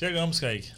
Chegamos, Kaique.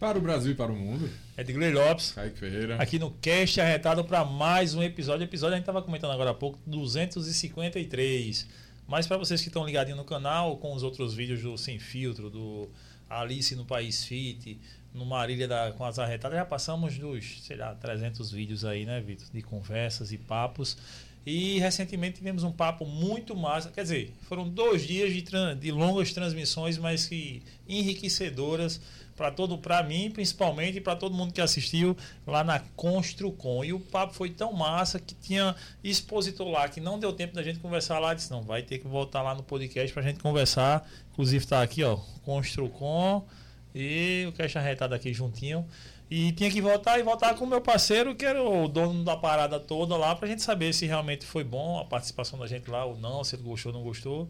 Para o Brasil e para o mundo. Edgley Lopes. Kaique Ferreira. Aqui no Cast Arretado para mais um episódio. Episódio a gente estava comentando agora há pouco, 253. Mas para vocês que estão ligadinhos no canal, com os outros vídeos do Sem Filtro, do Alice no País Fit, no Marília da, com as arretadas, já passamos dos, sei lá, 300 vídeos aí, né, Vitor? De conversas e papos. E recentemente tivemos um papo muito massa. Quer dizer, foram dois dias de, de longas transmissões, mas que enriquecedoras para todo, para mim principalmente e para todo mundo que assistiu lá na Construcom. E o papo foi tão massa que tinha expositor lá que não deu tempo da gente conversar lá. Disse não, vai ter que voltar lá no podcast para a gente conversar. Inclusive está aqui, ó, Construcom e o Caixa Arretado aqui juntinho. E tinha que voltar e voltar com o meu parceiro, que era o dono da parada toda lá, pra gente saber se realmente foi bom a participação da gente lá ou não, se ele gostou ou não gostou.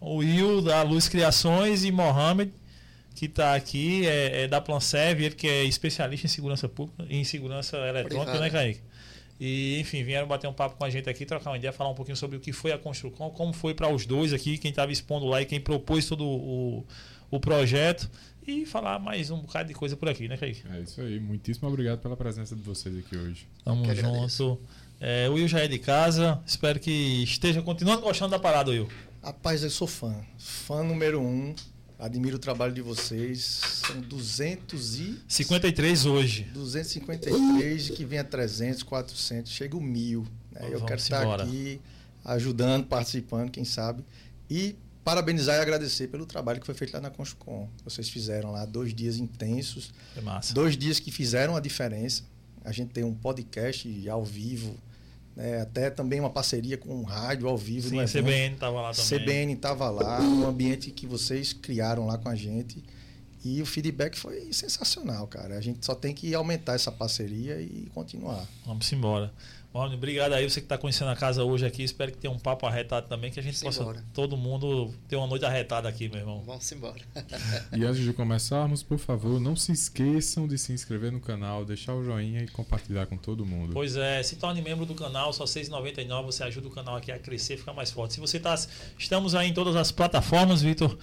O Will da Luz Criações e Mohamed, que está aqui, é, é da Plansev, ele que é especialista em segurança pública, em segurança eletrônica, Obrigado. né, Kaique? E, enfim, vieram bater um papo com a gente aqui, trocar uma ideia, falar um pouquinho sobre o que foi a construção, como foi para os dois aqui, quem estava expondo lá e quem propôs todo o, o projeto e falar mais um bocado de coisa por aqui, né, Kaique? É isso aí. Muitíssimo obrigado pela presença de vocês aqui hoje. Tamo junto. É, o Will já é de casa. Espero que esteja continuando gostando da parada, Will. Rapaz, eu sou fã. Fã número um. Admiro o trabalho de vocês. São 200 e... 53 hoje. 253 que vem a 300, 400, chega o mil. Né? Eu quero estar embora. aqui ajudando, participando, quem sabe. E parabenizar e agradecer pelo trabalho que foi feito lá na Construcom. Vocês fizeram lá dois dias intensos. É massa. Dois dias que fizeram a diferença. A gente tem um podcast ao vivo, né? até também uma parceria com um rádio ao vivo. Sim, a CBN estava lá também. CBN estava lá, no ambiente que vocês criaram lá com a gente. E o feedback foi sensacional, cara. A gente só tem que aumentar essa parceria e continuar. Vamos embora. Mano, obrigado aí você que está conhecendo a casa hoje aqui. Espero que tenha um papo arretado também, que a gente possa embora. todo mundo ter uma noite arretada aqui, meu irmão. Vamos embora. e antes de começarmos, por favor, não se esqueçam de se inscrever no canal, deixar o joinha e compartilhar com todo mundo. Pois é, se torne membro do canal, só R$ 6,99 você ajuda o canal aqui a crescer, ficar mais forte. Se você está, estamos aí em todas as plataformas, Vitor.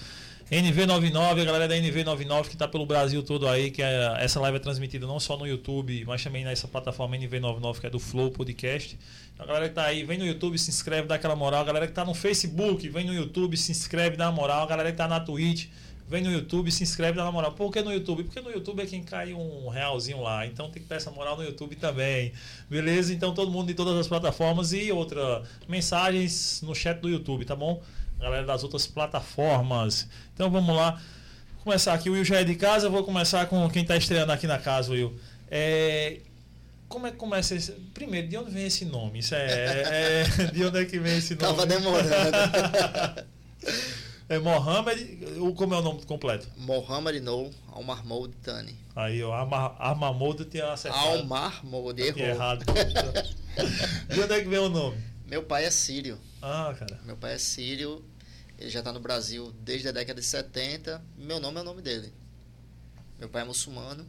NV99, a galera da NV99 que está pelo Brasil todo aí, que é, essa live é transmitida não só no YouTube, mas também nessa plataforma NV99 que é do Flow Podcast. Então, a galera que está aí, vem no YouTube, se inscreve, dá aquela moral. A galera que está no Facebook, vem no YouTube, se inscreve, dá uma moral. A galera que está na Twitch, vem no YouTube, se inscreve, dá uma moral. Por que no YouTube? Porque no YouTube é quem cai um realzinho lá. Então tem que dar essa moral no YouTube também. Beleza? Então todo mundo de todas as plataformas e outra, mensagens no chat do YouTube, tá bom? Galera das outras plataformas. Então vamos lá. Vou começar aqui, o Will já é de casa, vou começar com quem está estreando aqui na casa, Will. É, como é que começa esse. Primeiro, de onde vem esse nome? Isso é, é de onde é que vem esse nome? Tava demorando. é Mohamed. Como é o nome completo? Mohamed No Almarmoud Tani. Aí, ó, Almarmoud tinha acertado. Almarmoud, errou. Errado. de onde é que vem o nome? Meu pai é sírio. Ah, cara. Meu pai é sírio. Ele já está no Brasil desde a década de 70. Meu nome é o nome dele. Meu pai é muçulmano.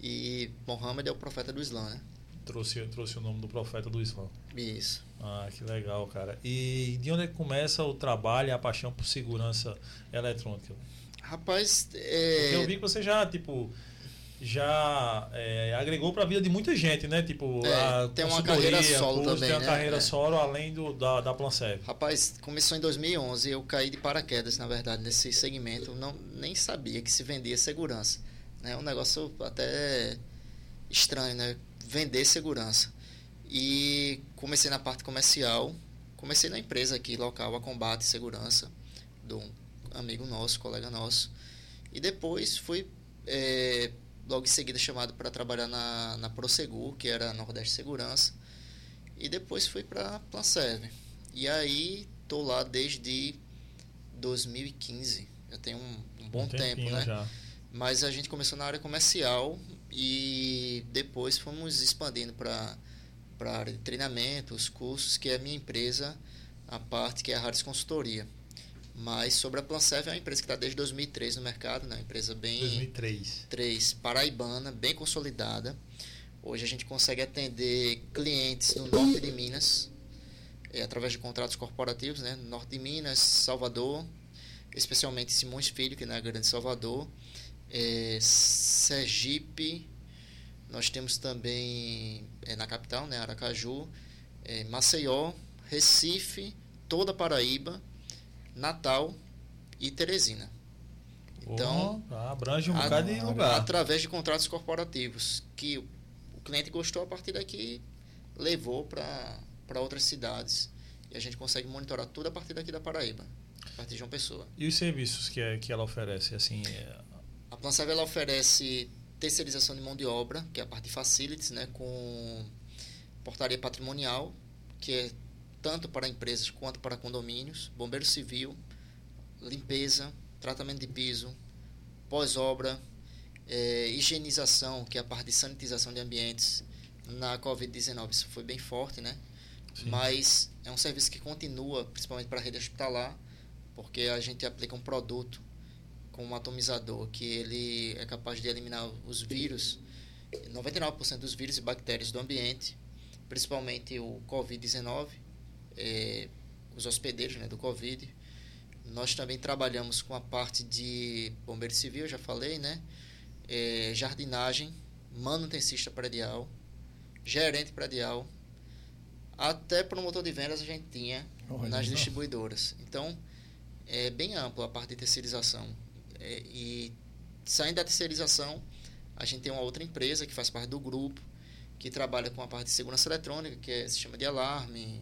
E Mohammed é o profeta do Islã, né? Trouxe, trouxe o nome do profeta do Islã. Isso. Ah, que legal, cara. E de onde é que começa o trabalho e a paixão por segurança eletrônica? Rapaz, é... eu vi que você já, tipo, já é, agregou para a vida de muita gente, né? Tipo, é, tem uma carreira solo curso, também, tem uma né? carreira é. solo além do, da, da Plancev. Rapaz, começou em 2011, eu caí de paraquedas, na verdade, nesse segmento, não nem sabia que se vendia segurança, né? Um negócio até estranho, né? Vender segurança. E comecei na parte comercial, comecei na empresa aqui local, a Combate Segurança, de um amigo nosso, colega nosso. E depois fui é, logo em seguida chamado para trabalhar na, na Prosegur, que era a Nordeste Segurança, e depois fui para Planserve. E aí tô lá desde 2015, já tem um, um bom um tempo, né? Já. Mas a gente começou na área comercial e depois fomos expandindo para para a área de treinamento, os cursos, que é a minha empresa, a parte que é a Harris Consultoria. Mas sobre a Plancev é uma empresa que está desde 2003 no mercado, né? Uma empresa bem 2003. 3, paraibana, bem consolidada. Hoje a gente consegue atender clientes no norte de Minas, é, através de contratos corporativos, né? Norte de Minas, Salvador, especialmente Simões Filho, que é na Grande Salvador, É, Sergipe, nós temos também é, na capital, né, Aracaju, é, Maceió, Recife, toda Paraíba, Natal e Teresina. Então, oh, abrange um a, bocado de lugar. Através de contratos corporativos, que o cliente gostou a partir daqui, levou para outras cidades. E a gente consegue monitorar tudo a partir daqui da Paraíba, a partir de uma pessoa. E os serviços que, é, que ela oferece? assim é... A Planserve ela oferece terceirização de mão de obra, que é a parte de facilities, né, com portaria patrimonial, que é tanto para empresas quanto para condomínios, bombeiro civil, limpeza, tratamento de piso, pós-obra, é, higienização, que é a parte de sanitização de ambientes. Na Covid-19 isso foi bem forte, né? Sim. Mas é um serviço que continua, principalmente para a rede hospitalar, porque a gente aplica um produto com um atomizador que ele é capaz de eliminar os vírus, 99% dos vírus e bactérias do ambiente, principalmente o Covid-19, é, os hospedeiros né, do Covid, nós também trabalhamos com a parte de bombeiro civil, já falei, né? É, jardinagem, manutencista predial, gerente predial, até promotor de vendas a gente tinha Olha nas distribuidoras. Então, é bem amplo a parte de terceirização. É, e saindo da terceirização, a gente tem uma outra empresa que faz parte do grupo, que trabalha com a parte de segurança eletrônica, que é sistema de alarme,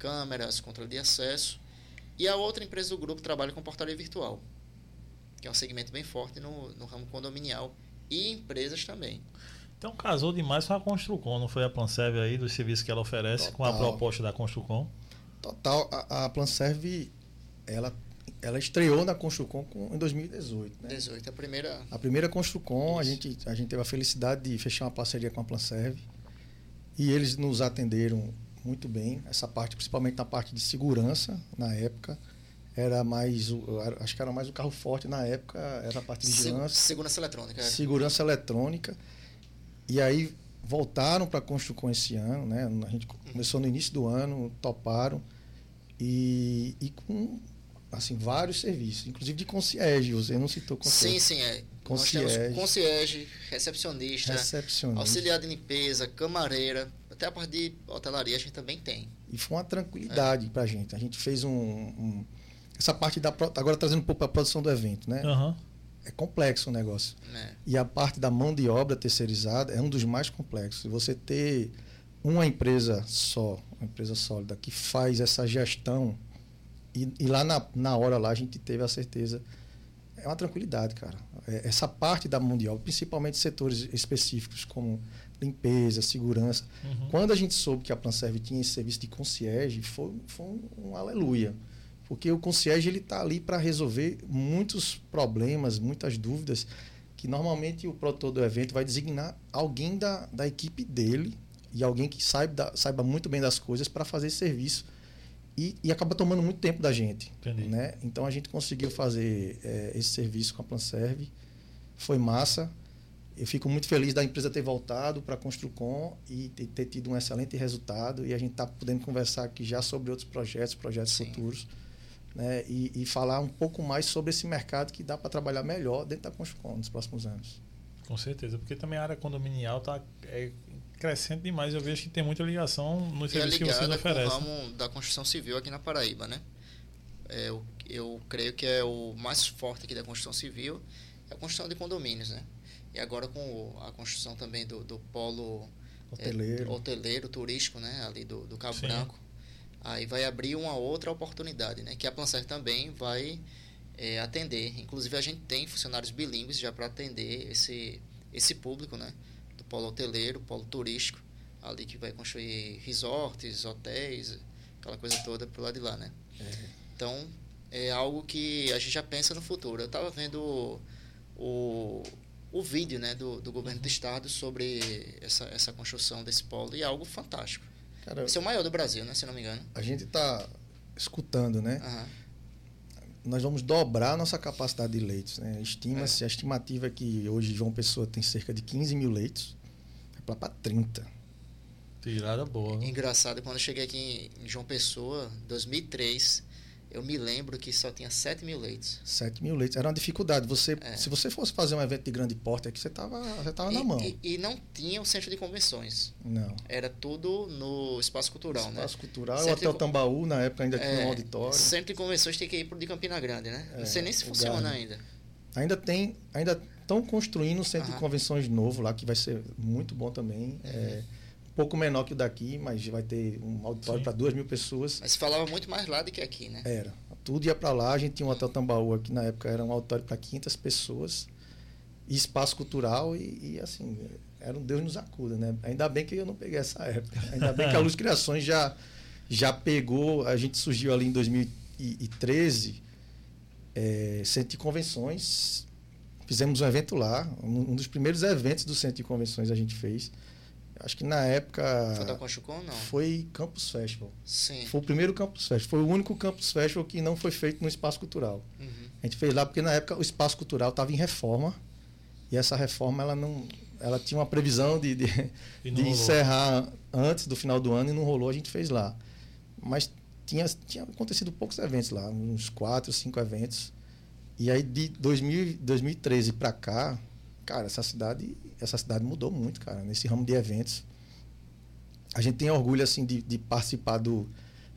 câmeras, controle de acesso. E a outra empresa do grupo trabalha com portaria virtual, que é um segmento bem forte no, no ramo condominial e empresas também. Então casou demais com a Construcom, não foi a Planserve aí, dos serviços que ela oferece, Total. com a proposta da Construcom? Total. A, a Planserve, ela, ela estreou na Construcom em 2018. Né? 18, a primeira... A primeira Construcom, a gente, a gente teve a felicidade de fechar uma parceria com a Planserve. E eles nos atenderam muito bem. Essa parte, principalmente na parte de segurança, na época, era mais, acho que era mais o carro forte na época, era a parte de vigilância. Segurança eletrônica. Era. Segurança eletrônica. E aí voltaram para a Construcom esse ano, né? A gente começou no início do ano, toparam e, e com assim vários serviços, inclusive de concierge, você não citou concierge. Sim, sim, é. Concierge, Nós temos concierge, recepcionista, recepcionista, auxiliar de limpeza, camareira, até a parte de hotelaria a gente também tem. E foi uma tranquilidade é. para a gente. A gente fez um, um, essa parte da agora trazendo um pouco para a produção do evento, né? Uhum. É complexo o negócio. É. E a parte da mão de obra terceirizada é um dos mais complexos. Você ter uma empresa só, uma empresa sólida que faz essa gestão e, e lá na, na hora lá a gente teve a certeza é uma tranquilidade, cara. É, essa parte da mão de obra, principalmente setores específicos como limpeza, segurança. Uhum. Quando a gente soube que a Planserve tinha esse serviço de concierge, foi, foi um, um aleluia. Porque o concierge ele está ali para resolver muitos problemas, muitas dúvidas, que normalmente o produtor do evento vai designar alguém da, da equipe dele e alguém que saiba, saiba muito bem das coisas para fazer esse serviço. E, e, acaba tomando muito tempo da gente. Né? Então a gente conseguiu fazer é, esse serviço com a Planserve. Foi massa. Eu fico muito feliz da empresa ter voltado para a Construcom e ter, ter, tido um excelente resultado. E a gente está podendo conversar aqui já sobre outros projetos, projetos Sim. futuros. Né? E, e, falar um pouco mais sobre esse mercado que dá para trabalhar melhor dentro da Construcom nos próximos anos. Com certeza, porque também a área condominial está é, crescendo demais. Eu vejo que tem muita ligação nos serviços que vocês oferecem. Com o ramo da construção civil aqui na Paraíba, né? É, eu, eu creio que é o mais forte aqui da construção civil é a construção de condomínios, né? E agora com a construção também do, do polo hoteleiro. É, hoteleiro, turístico, né? Ali do, do Cabo Sim. Branco. Aí vai abrir uma outra oportunidade, né? Que a Plancer também vai é, atender. Inclusive a gente tem funcionários bilíngues já para atender esse, esse público, né? Do polo hoteleiro, polo turístico, ali que vai construir resorts, hotéis, aquela coisa toda pro lado de lá, né? É. Então, é algo que a gente já pensa no futuro. Eu estava vendo o, o vídeo né, do, do governo do estado sobre essa, essa construção desse polo e é algo fantástico. Cara, Esse é o maior do Brasil, né, se não me engano. A gente está escutando, né? Uhum. Nós vamos dobrar a nossa capacidade de leitos. Né? Estima-se, é. a estimativa é que hoje João Pessoa tem cerca de 15 mil leitos, é para 30. Tirada boa. Né? Engraçado, quando eu cheguei aqui em João Pessoa, 2003, eu me lembro que só tinha 7 mil leitos. 7 mil leitos. Era uma dificuldade. Você, é. Se você fosse fazer um evento de grande porte aqui, você estava você tava na mão. E, e, não tinha o centro de convenções. Não. Era tudo no Espaço Cultural, Espaço né? Espaço Cultural, o Hotel de... Tambaú, na época ainda tinha é, um auditório. Centro de convenções tem que ir pro de Campina Grande, né? não sei nem se funciona ainda. Ainda tem, ainda estão construindo um centro de convenções novo lá, que vai ser muito bom também. Uhum. É, um pouco menor que o daqui, mas vai ter um auditório para duas mil pessoas. Mas falava muito mais lá do que aqui, né? Era. Tudo ia para lá. A gente tinha um hotel Tambaú aqui na época, era um auditório para 500 pessoas. E espaço cultural e, e, assim, era um Deus nos acuda, né? Ainda bem que eu não peguei essa época. Ainda bem que a Luz Criações já, já pegou. A gente surgiu ali em 2013, é, centro de convenções Fizemos um evento lá, um, dos primeiros eventos do Centro de Convenções a gente fez. Acho que na época. Foi da Conchucon não? Foi Campus Festival. Sim. Foi o primeiro Campus Festival. Foi o único Campus Festival que não foi feito no espaço cultural. Uhum. A gente fez lá porque na época o espaço cultural estava em reforma. E essa reforma ela não. Ela tinha uma previsão de, de, de encerrar antes do final do ano e não rolou, a gente fez lá. Mas tinha, tinha acontecido poucos eventos lá, uns quatro, cinco eventos. E aí de 2000, 2013 para cá, cara, essa cidade, essa cidade mudou muito, cara, nesse ramo de eventos. A gente tem orgulho assim de, de participar do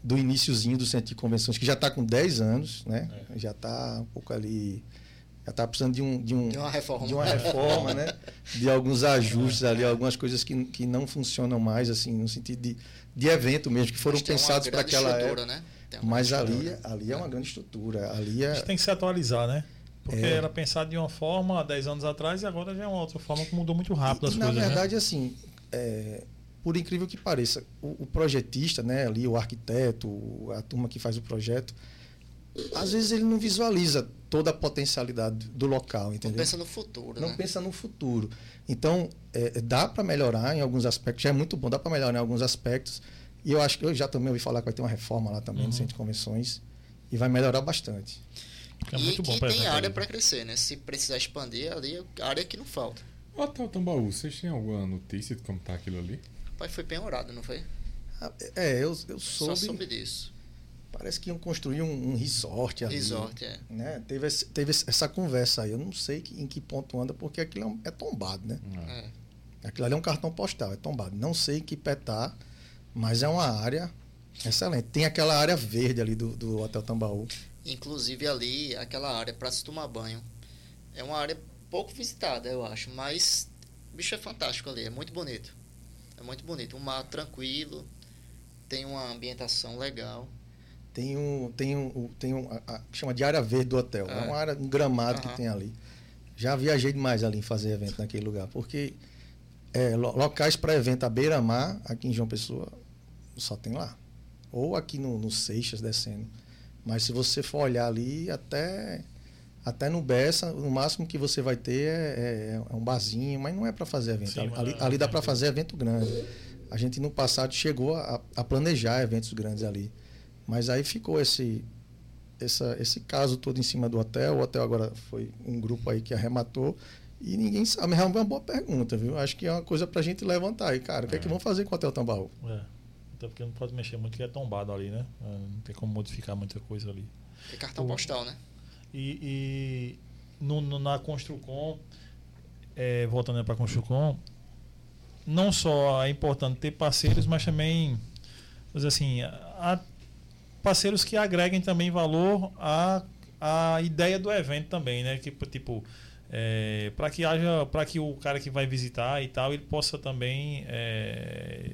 do iníciozinho do centro de convenções, que já está com 10 anos, né? É. Já está um pouco ali já está precisando de, um, de, um, de uma reforma, de uma reforma né? de alguns ajustes ali, algumas coisas que, que não funcionam mais, assim, no sentido de, de evento mesmo, que foram pensados para aquela época. Né? Mas ali, ali é uma grande estrutura. Ali é... tem que se atualizar, né? Porque é. era pensado de uma forma há 10 anos atrás e agora já é uma outra forma que mudou muito rápido e, as e coisas. Na né? verdade, né? assim, é, por incrível que pareça, o, o, projetista, né, ali, o arquiteto, a turma que faz o projeto, às vezes ele não visualiza toda a potencialidade do local, entendeu? Não pensa no futuro, Não né? pensa no futuro. Então, é, dá para melhorar em alguns aspectos, já é muito bom, dá para melhorar em alguns aspectos, e eu acho que eu já também ouvi falar que vai ter uma reforma lá também uhum. no centro de convenções e vai melhorar bastante. É e que tem área para crescer, né? Se precisar expandir, ali é área que não falta. O Hotel Tambaú, vocês têm alguma notícia de como tá aquilo ali? Pai, foi penhorado, não foi? Ah, é, eu, eu soube. Só soube disso. Parece que iam construir um, um resort ali. Resort, é. Né? Teve, esse, teve essa conversa aí. Eu não sei que, em que ponto anda, porque aquilo é, um, é tombado, né? É. Aquilo ali é um cartão postal, é tombado. Não sei em que pé tá. Mas é uma área excelente. Tem aquela área verde ali do, do Hotel Tambaú. Inclusive ali, aquela área para se tomar banho. É uma área pouco visitada, eu acho. Mas o bicho é fantástico ali, é muito bonito. É muito bonito. Um mar tranquilo, tem uma ambientação legal. Tem um. Tem um. Tem um a, a, chama de área verde do hotel. É, é uma área, um gramado uhum. que tem ali. Já viajei demais ali em fazer evento naquele lugar. Porque é, locais para evento à beira-mar, aqui em João Pessoa, só tem lá. Ou aqui no, no Seixas descendo. Mas se você for olhar ali, até até no Bessa, o máximo que você vai ter é, é, é um barzinho, mas não é para fazer evento. Sim, ali, ali dá para fazer evento grande. A gente no passado chegou a, a, planejar eventos grandes ali. Mas aí ficou esse, essa, esse caso todo em cima do hotel. O hotel agora foi um grupo aí que arrematou. E ninguém sabe. É uma boa pergunta, viu? Acho que é uma coisa para a gente levantar aí, cara. O que é, é que vão fazer com o Hotel Tambaú? É. Até porque não pode mexer muito, que é tombado ali, né? É, não tem como modificar muita coisa ali. É cartão o, postal, né? E, e no, no, na Construcom, é, voltando para a Construcom, não só é importante ter parceiros, mas também, dizer assim, parceiros que agreguem também valor à, à ideia do evento também, né? Tipo, tipo é, para que haja, para que o cara que vai visitar e tal, ele possa também é,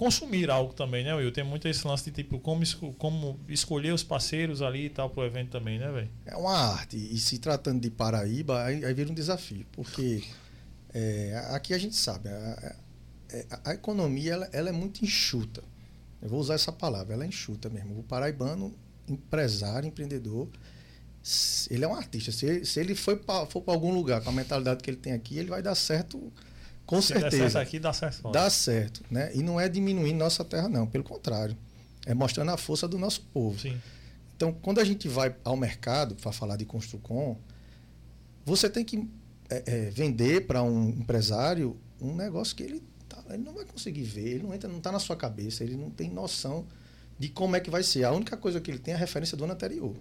consumir algo também, né, Will? Tem muito esse lance de tipo, como, como escolher os parceiros ali e tal pro evento também, né, velho? É uma arte. E se tratando de Paraíba, aí, aí vira um desafio. Porque é, aqui a gente sabe, a, a, a economia ela, ela, é muito enxuta. Eu vou usar essa palavra, ela é enxuta mesmo. O paraibano, empresário, empreendedor, ele é um artista. Se, se ele for para algum lugar com a mentalidade que ele tem aqui, ele vai dar certo com Se certeza. certo aqui, dá certo fora. Dá certo. Né? E não é diminuindo nossa terra, não. Pelo contrário. É mostrando a força do nosso povo. Sim. Então, quando a gente vai ao mercado para falar de Construcom, você tem que é, é, vender para um empresário um negócio que ele, tá, ele não vai conseguir ver, ele não entra, não está na sua cabeça, ele não tem noção de como é que vai ser. A única coisa que ele tem é a referência do ano anterior.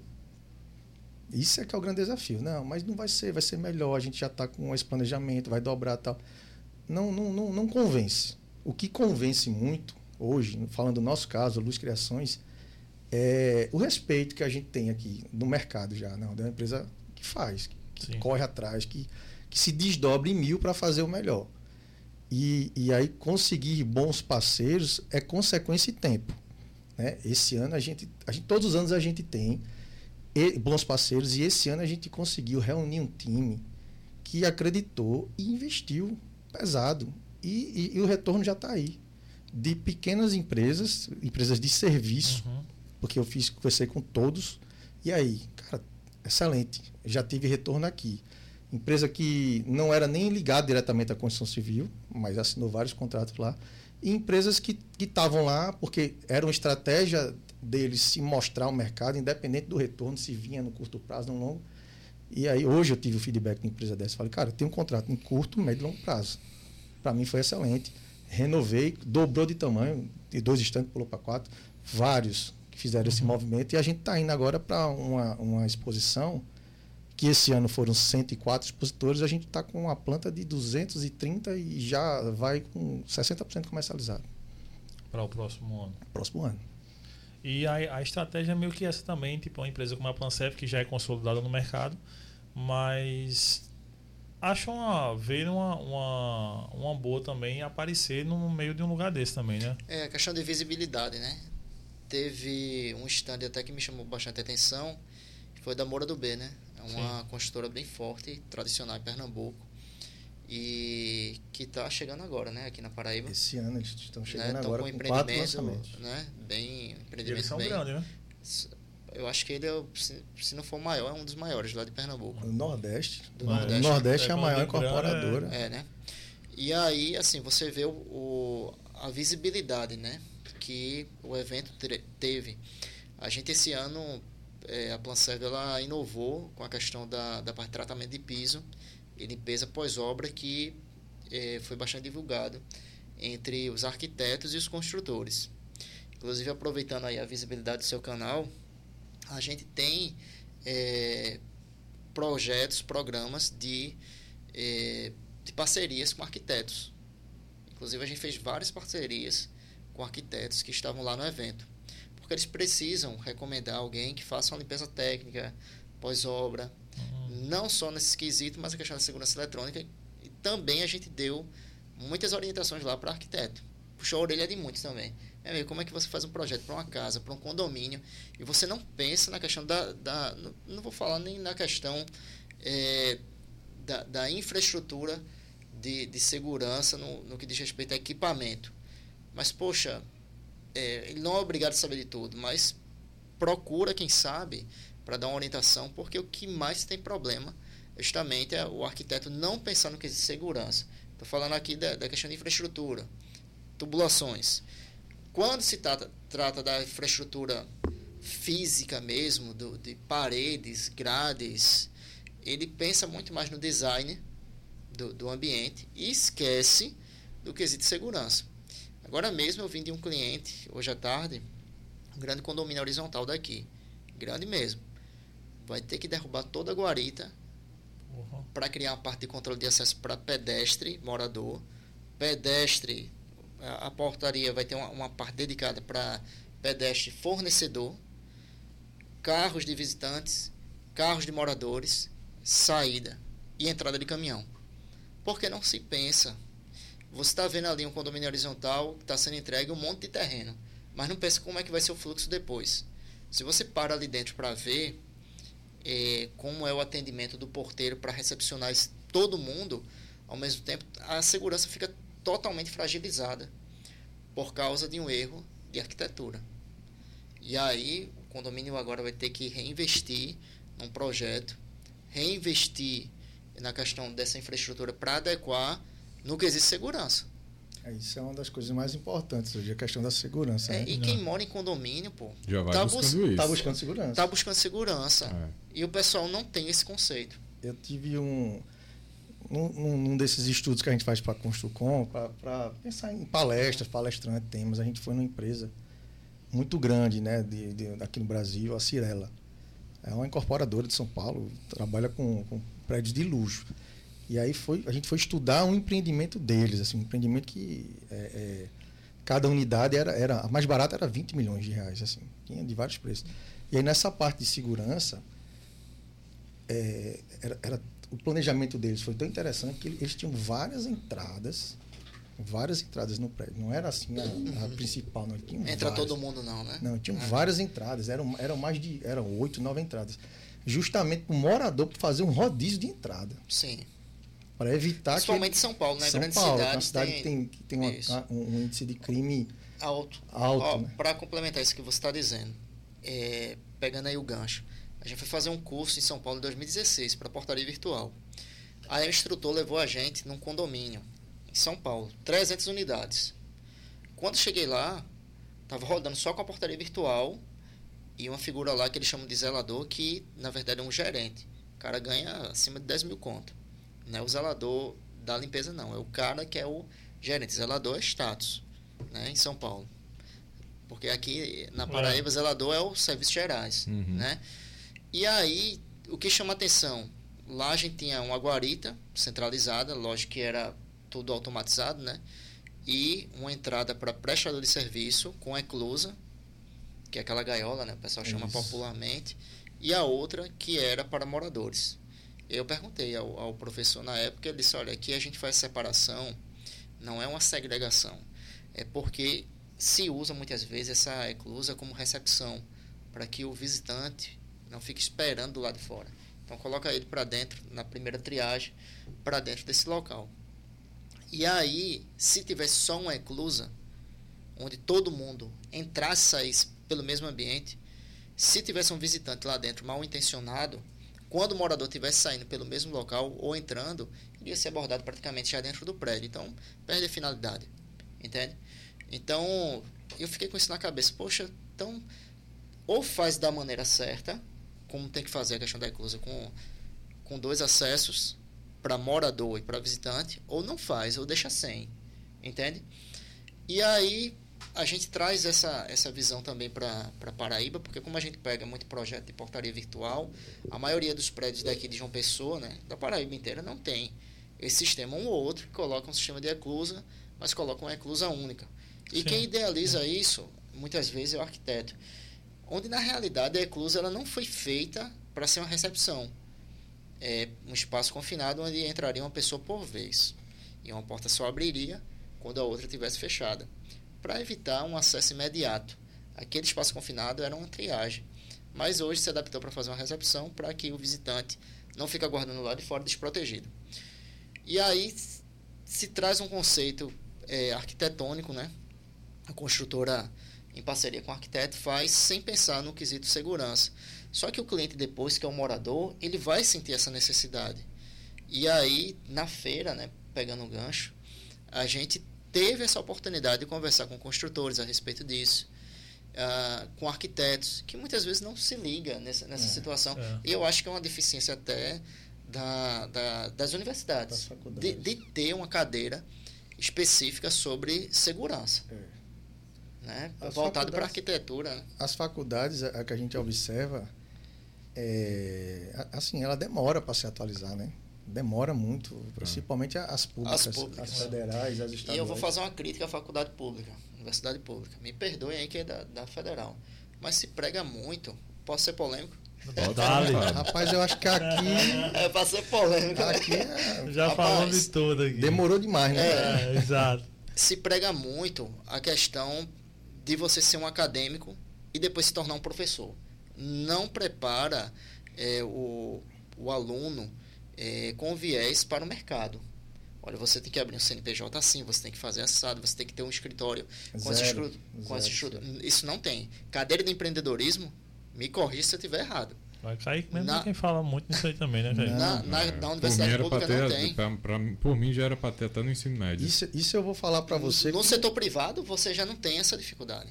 Isso é que é o grande desafio. Não, mas não vai ser, vai ser melhor, a gente já está com esse planejamento, vai dobrar tal. Não, não, não, não convence. O que convence muito hoje, falando do nosso caso, Luz Criações, é o respeito que a gente tem aqui no mercado já, não, da empresa que faz, que Sim. corre atrás, que, que se desdobre em mil para fazer o melhor. E, e aí conseguir bons parceiros é consequência e tempo. Né? Esse ano a gente, a gente, todos os anos a gente tem bons parceiros e esse ano a gente conseguiu reunir um time que acreditou e investiu pesado e, e, e o retorno já está aí de pequenas empresas, empresas de serviço, uhum. porque eu fiz conversei com todos e aí, cara, excelente, já tive retorno aqui. Empresa que não era nem ligada diretamente à construção civil, mas assinou vários contratos lá. E empresas que estavam lá porque era uma estratégia deles se mostrar ao mercado, independente do retorno, se vinha no curto prazo, no longo. E aí, hoje eu tive o feedback de empresa dessa. Falei, cara, eu tenho um contrato em curto, médio e longo prazo. Para mim foi excelente. Renovei, dobrou de tamanho, de dois estantes pulou para quatro. Vários que fizeram uhum. esse movimento. E a gente está indo agora para uma, uma exposição que esse ano foram 104 expositores, a gente está com uma planta de 230 e já vai com 60% comercializado. Para o próximo ano. Próximo ano. E a, a estratégia é meio que essa também, tipo uma empresa como a Pancef, que já é consolidada no mercado, mas acham uma, ver uma, uma, uma boa também aparecer no meio de um lugar desse também, né? É, a questão de visibilidade, né? Teve um stand até que me chamou bastante atenção, que foi da Moura do B, né? É uma Sim. construtora bem forte, tradicional em Pernambuco. E que está chegando agora, né? Aqui na Paraíba. Esse ano eles estão né, chegando né? agora com, com empreendimento, né? Bem, empreendimento eles são bem, grandes, né? Eu acho que ele, é, se, não for o maior, é um dos maiores lá de Pernambuco. O Nordeste. Do Nordeste. O Nordeste é, a maior incorporadora. É, né? E aí, assim, você vê o, o, a visibilidade, né? Que o evento teve. A gente esse ano é, a Planserve ela inovou com a questão da, da parte de tratamento de piso e limpeza pós-obra que é, foi bastante divulgado entre os arquitetos e os construtores. Inclusive, aproveitando aí a visibilidade do seu canal, a gente tem é, projetos, programas de, é, de parcerias com arquitetos. Inclusive, a gente fez várias parcerias com arquitetos que estavam lá no evento porque eles precisam recomendar alguém que faça uma limpeza técnica, pós-obra. Não só nesse quesito, mas a questão da segurança eletrônica. E também a gente deu muitas orientações lá para arquiteto. Puxou a orelha de muitos também. É meio, como é que você faz um projeto para uma casa, para um condomínio, e você não pensa na questão da. da não, não vou falar nem na questão é, da, da infraestrutura de, de segurança no, no que diz respeito a equipamento. Mas, poxa, é, ele não é obrigado a saber de tudo, mas procura quem sabe para dar uma orientação, porque o que mais tem problema justamente é o arquiteto não pensar no que é segurança. Estou falando aqui da, da, questão de infraestrutura, tubulações. Quando se trata, trata da infraestrutura física mesmo, do, de paredes, grades, ele pensa muito mais no design do, do ambiente e esquece do quesito segurança. Agora mesmo eu vim de um cliente, hoje à tarde, um grande condomínio horizontal daqui. Grande mesmo. Vai ter que derrubar toda a guarita uhum. para criar uma parte de controle de acesso para pedestre, morador. Pedestre, a, a portaria vai ter uma, uma parte dedicada para pedestre fornecedor, carros de visitantes, carros de moradores, saída e entrada de caminhão. Porque não se pensa você está vendo ali um condomínio horizontal que está sendo entregue um monte de terreno, mas não pensa como é que vai ser o fluxo depois. Se você para ali dentro para ver é, como é o atendimento do porteiro para recepcionar todo mundo, ao mesmo tempo a segurança fica totalmente fragilizada por causa de um erro de arquitetura. E aí o condomínio agora vai ter que reinvestir num projeto, reinvestir na questão dessa infraestrutura para adequar no quesito segurança. É, isso é uma das coisas mais importantes hoje, a questão da segurança. É, né? E quem mora em condomínio, pô, já vai tá buscando bus isso. Tá buscando segurança. Tá buscando segurança. É. E o pessoal não tem esse conceito. Eu tive um. Num, num desses estudos que a gente faz para a Construcom, para pensar em palestras, palestrantes, temas, a gente foi numa empresa muito grande, né, de, de, aqui no Brasil, a Cirela. É uma incorporadora de São Paulo, trabalha com, com prédios de luxo. E aí foi, a gente foi estudar um empreendimento deles, assim, um empreendimento que é, é, cada unidade era, era a mais barata era 20 milhões de reais, assim, tinha de vários preços. E aí nessa parte de segurança, é, era, era, o planejamento deles foi tão interessante que eles tinham várias entradas várias entradas no prédio. Não era assim a, a uhum. principal, não. Tinha Entra várias. todo mundo não, né? Não, tinham ah. várias entradas. Eram, eram mais de eram oito, nove entradas. Justamente para o morador fazer um rodízio de entrada. Sim. Para evitar Principalmente que... São Paulo, né? São Paulo, é uma cidade tem, que tem, que tem uma, um, um, índice de crime alto. alto né? Para complementar isso que você está dizendo, é, pegando aí o gancho, a gente foi fazer um curso em São Paulo em 2016 para portaria virtual. Aí o instrutor levou a gente num condomínio em São Paulo, 300 unidades. Quando cheguei lá, estava rodando só com a portaria virtual e uma figura lá que eles chamam de zelador, que na verdade é um gerente. O cara ganha acima de 10 mil conto. Não é o zelador da limpeza, não. É o cara que é o gerente. Zelador é status, né, em São Paulo. Porque aqui na Paraíba, é. zelador é o serviços gerais, uhum. né? E aí, o que chama atenção? Lá a gente tinha uma guarita centralizada, lógico que era tudo automatizado, né? E uma entrada para prestador de serviço com eclusa, que é aquela gaiola, né? O pessoal chama Isso. popularmente. E a outra que era para moradores. Eu perguntei ao, ao professor na época, ele disse, olha, aqui a gente faz separação, não é uma segregação. É porque se usa muitas vezes essa eclusa como recepção, para que o visitante não fique esperando do lado de fora. Então coloca ele para dentro, na primeira triagem, para dentro desse local. E aí, se tivesse só uma eclusa, onde todo mundo entrasse e saísse pelo mesmo ambiente, se tivesse um visitante lá dentro mal intencionado, quando o morador estivesse saindo pelo mesmo local ou entrando, iria ser abordado praticamente já dentro do prédio. Então, perde a finalidade. Entende? Então, eu fiquei com isso na cabeça. Poxa, então, ou faz da maneira certa, como tem que fazer a questão da eclusa, com, com dois acessos, para morador e para visitante, ou não faz, ou deixa sem, entende? E aí a gente traz essa, essa visão também para Paraíba, porque como a gente pega muito projeto de portaria virtual, a maioria dos prédios daqui de João Pessoa, né, da Paraíba inteira, não tem esse sistema um ou outro que coloca um sistema de eclusa, mas coloca uma eclusa única. E Sim. quem idealiza isso, muitas vezes, é o arquiteto. Onde, na realidade, a eclusa ela não foi feita para ser uma recepção é, um espaço confinado onde entraria uma pessoa por vez. E uma porta só abriria quando a outra estivesse fechada, para evitar um acesso imediato. Aquele espaço confinado era uma triagem, mas hoje se adaptou para fazer uma recepção para que o visitante não fique aguardando lá de fora desprotegido. E aí se traz um conceito é, arquitetônico, né? A construtora, em parceria com o arquiteto, faz sem pensar no quesito segurança. Só que o cliente depois, que é o morador, ele vai sentir essa necessidade. E aí, na feira, né, pegando o gancho, a gente teve essa oportunidade de conversar com construtores a respeito disso, uh, com arquitetos, que muitas vezes não se liga nessa, nessa é, situação. É. E eu acho que é uma deficiência até da, da das universidades, de, de, ter uma cadeira específica sobre segurança. É. Né? Voltado para a arquitetura. As faculdades, a, a que a gente observa, é, assim, ela demora para se atualizar, né? Demora muito, principalmente as públicas, as, públicas. as federais, as estaduais. E eu vou fazer uma crítica à faculdade pública, universidade pública. Me perdoem aí que é da, da federal. Mas se prega muito, posso ser polêmico? Dale. Rapaz, eu acho que aqui. É pra ser polêmico. Aqui é, Já rapaz, falamos de tudo aqui. Demorou demais, né? É, é, exato. Se prega muito a questão de você ser um acadêmico e depois se tornar um professor não prepara é, o, o aluno é, com viés para o mercado. Olha, você tem que abrir um CNPJ assim, você tem que fazer assado, você tem que ter um escritório com, zero, com esse Isso não tem. Cadeira de empreendedorismo, me corrija se eu estiver errado. Vai cair mesmo na, quem fala muito nisso aí também, né, Jair? Na, na, é, na universidade pública ter, não tem. Pra, pra, por mim já era para ter até no ensino médio. Isso, isso eu vou falar para você. No que... setor privado, você já não tem essa dificuldade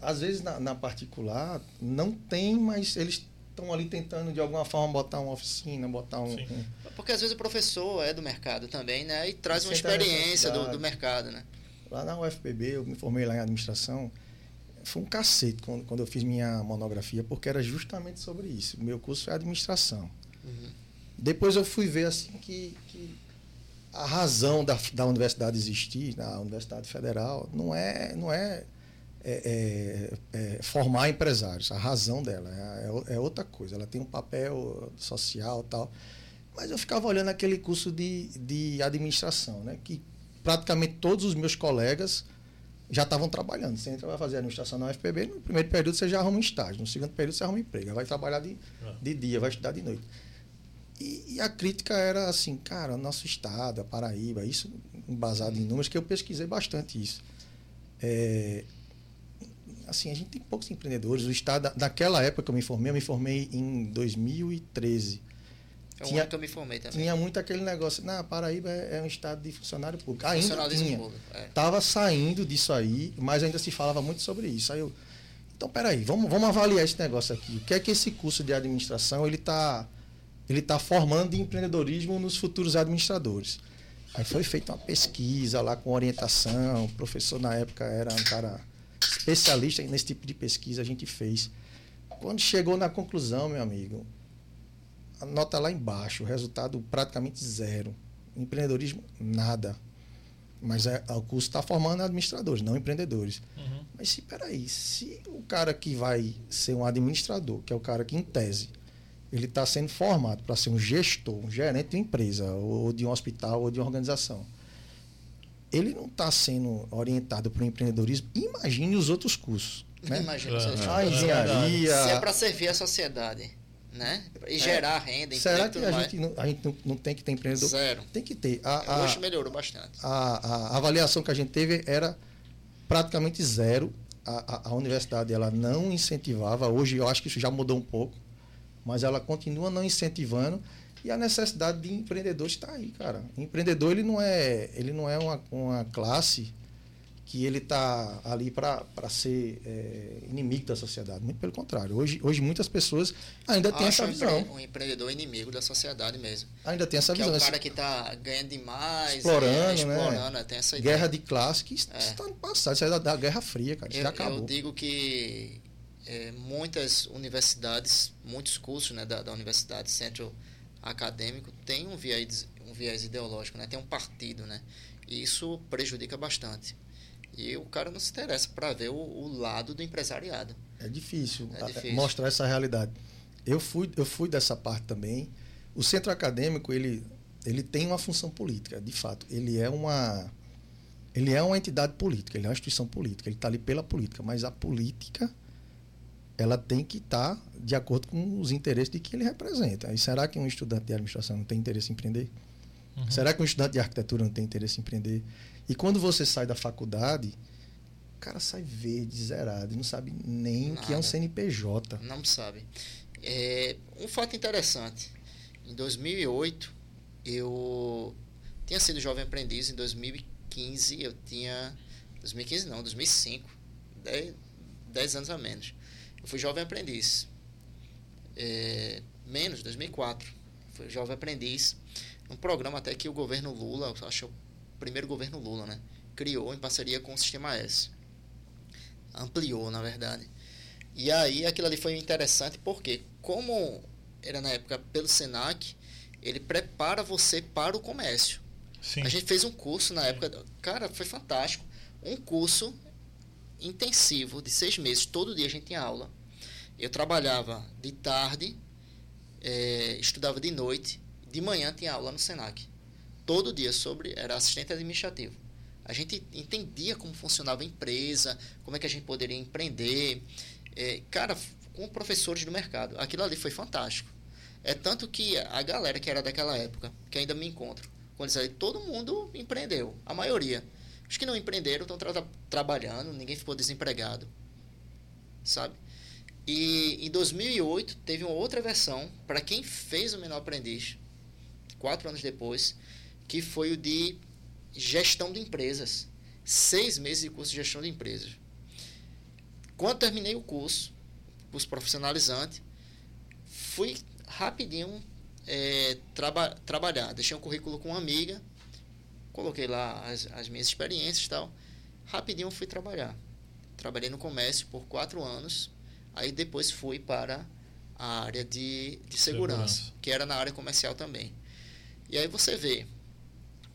às vezes na, na particular não tem, mas eles estão ali tentando de alguma forma botar uma oficina, botar um, um, Porque às vezes o professor é do mercado também, né? E traz uma experiência do, do mercado, né? Lá na UFPB, eu me formei lá em administração, foi um cacete quando, quando eu fiz minha monografia, porque era justamente sobre isso. O meu curso foi administração. Uhum. Depois eu fui ver assim que, que a razão da, da universidade existir, na Universidade Federal, não é, não é, é, é, é formar empresários. A razão dela é, é, é, outra coisa. Ela tem um papel social tal. Mas eu ficava olhando aquele curso de, de administração, né? que praticamente todos os meus colegas já estavam trabalhando. Você entra, vai fazer administração na UFPB, no primeiro período você já arruma um estágio, no segundo período você arruma um emprego, vai trabalhar de, é. de dia, vai estudar de noite. E, e, a crítica era assim, cara, nosso estado, a Paraíba, isso embasado em números, que eu pesquisei bastante isso. É, assim, a gente tem poucos empreendedores. O estado, naquela época que eu me formei, eu me formei em 2013. É o tinha, que eu me formei também. Tinha muito aquele negócio, na Paraíba é, é, um estado de funcionário público. Ainda tinha. Público, é. Tava saindo disso aí, mas ainda se falava muito sobre isso. Aí eu, então, peraí, vamos, vamos avaliar esse negócio aqui. O que é que esse curso de administração ele está ele tá formando de empreendedorismo nos futuros administradores? Aí foi feita uma pesquisa lá com orientação. O professor na época era um cara especialista nesse tipo de pesquisa, a gente fez. Quando chegou na conclusão, meu amigo, a nota lá embaixo, o resultado praticamente zero. Empreendedorismo, nada. Mas é, o curso está formando administradores, não empreendedores. Uhum. Mas se, peraí, se o cara que vai ser um administrador, que é o cara que, em tese, ele está sendo formado para ser um gestor, um gerente de uma empresa, ou de um hospital, ou de uma organização, ele não está sendo orientado para o empreendedorismo, imagine os outros cursos. Né? Imagina, é, a engenharia. Se é para servir a sociedade né? E gerar é. renda. Será que a gente, não, a gente não, não, tem que ter empreendedor? Zero. Tem que ter. A, a, Hoje melhorou bastante. A, a, avaliação que a gente teve era praticamente zero. A, a, universidade ela não incentivava. Hoje eu acho que isso já mudou um pouco, mas ela continua não incentivando. E a necessidade de empreendedores está aí, cara. O empreendedor ele não é, ele não é uma, uma classe que ele está ali para ser é, inimigo da sociedade. Muito pelo contrário. Hoje, hoje muitas pessoas ainda têm essa visão. Um empreendedor inimigo da sociedade mesmo. Ainda tem essa que visão. É o cara que está ganhando demais, explorando, é, explorando né? tem essa ideia. Guerra de classe, que está é. no passado. Isso é da, da Guerra Fria, cara. Isso eu, já acabou. Eu digo que é, muitas universidades, muitos cursos né, da, da Universidade Centro Acadêmico têm um viés, um viés ideológico, né? tem um partido. Né? E isso prejudica bastante. E o cara não se interessa para ver o, o, lado do empresariado. É difícil, é difícil, mostrar essa realidade. Eu fui, eu fui dessa parte também. O centro acadêmico ele, ele tem uma função política, de fato. Ele é uma ele é uma entidade política, ele é uma instituição política. Ele está ali pela política, mas a política ela tem que estar de acordo com os interesses de que ele representa. E será que um estudante de administração não tem interesse em empreender? Uhum. Será que um estudante de arquitetura não tem interesse em empreender? E quando você sai da faculdade, o cara sai verde, zerado, não sabe nem Nada. o que é um CNPJ. Não sabe. É, um fato interessante. Em 2008, eu tinha sido jovem aprendiz. Em 2015, eu tinha... 2015 não, 2005. 10, anos a menos. Eu fui jovem aprendiz. É, menos, 2004. Fui jovem aprendiz. Um programa até que o governo Lula, acho primeiro governo Lula, né? Criou em parceria com o Sistema S. Ampliou, na verdade. E aí aquilo ali foi interessante porque, como era na época pelo Senac, ele prepara você para o comércio. Sim. A gente fez um curso na época, cara, foi fantástico. Um curso intensivo de seis meses, todo dia a gente tinha aula. Eu trabalhava de tarde, é, estudava de noite, de manhã tinha aula no Senac todo dia sobre era assistente administrativo. A gente entendia como funcionava a empresa, como é que a gente poderia empreender. É, cara, com professores do mercado. Aquilo ali foi fantástico. É tanto que a galera que era daquela época, que ainda me encontro, quando eles todo mundo empreendeu, a maioria. Os que não empreenderam estão tra trabalhando, ninguém ficou desempregado, sabe? E em 2008 teve uma outra versão para quem fez o menor aprendiz, quatro anos depois, que foi o de gestão de empresas. Seis meses de curso de gestão de empresas. Quando terminei o curso, curso profissionalizante, fui rapidinho é, traba trabalhar. Deixei um currículo com uma amiga, coloquei lá as, as minhas experiências e tal. Rapidinho fui trabalhar. Trabalhei no comércio por quatro anos, aí depois fui para a área de, de segurança, segurança, que era na área comercial também. E aí você vê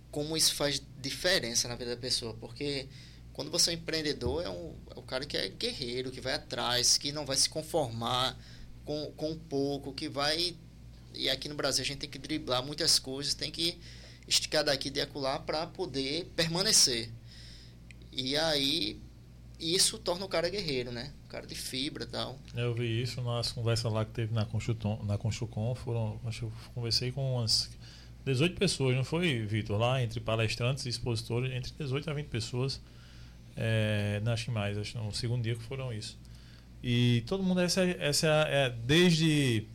como isso faz diferença na vida da pessoa, porque quando você é um empreendedor, é, um, é o cara que é guerreiro, que vai atrás, que não vai se conformar com, com pouco, que vai. E aqui no Brasil a gente tem que driblar muitas coisas, tem que esticar daqui e de acolá para poder permanecer. E aí isso torna o cara guerreiro, né? O cara de fibra e tal. Eu vi isso nas conversas lá que teve na Construcon, na Construcon foram, acho eu conversei com umas 18 pessoas, não foi, Vitor? Lá entre palestrantes e expositores, entre 18 a 20 pessoas. É, mais, acho no segundo dia que foram isso. E todo mundo, essa, essa é, desde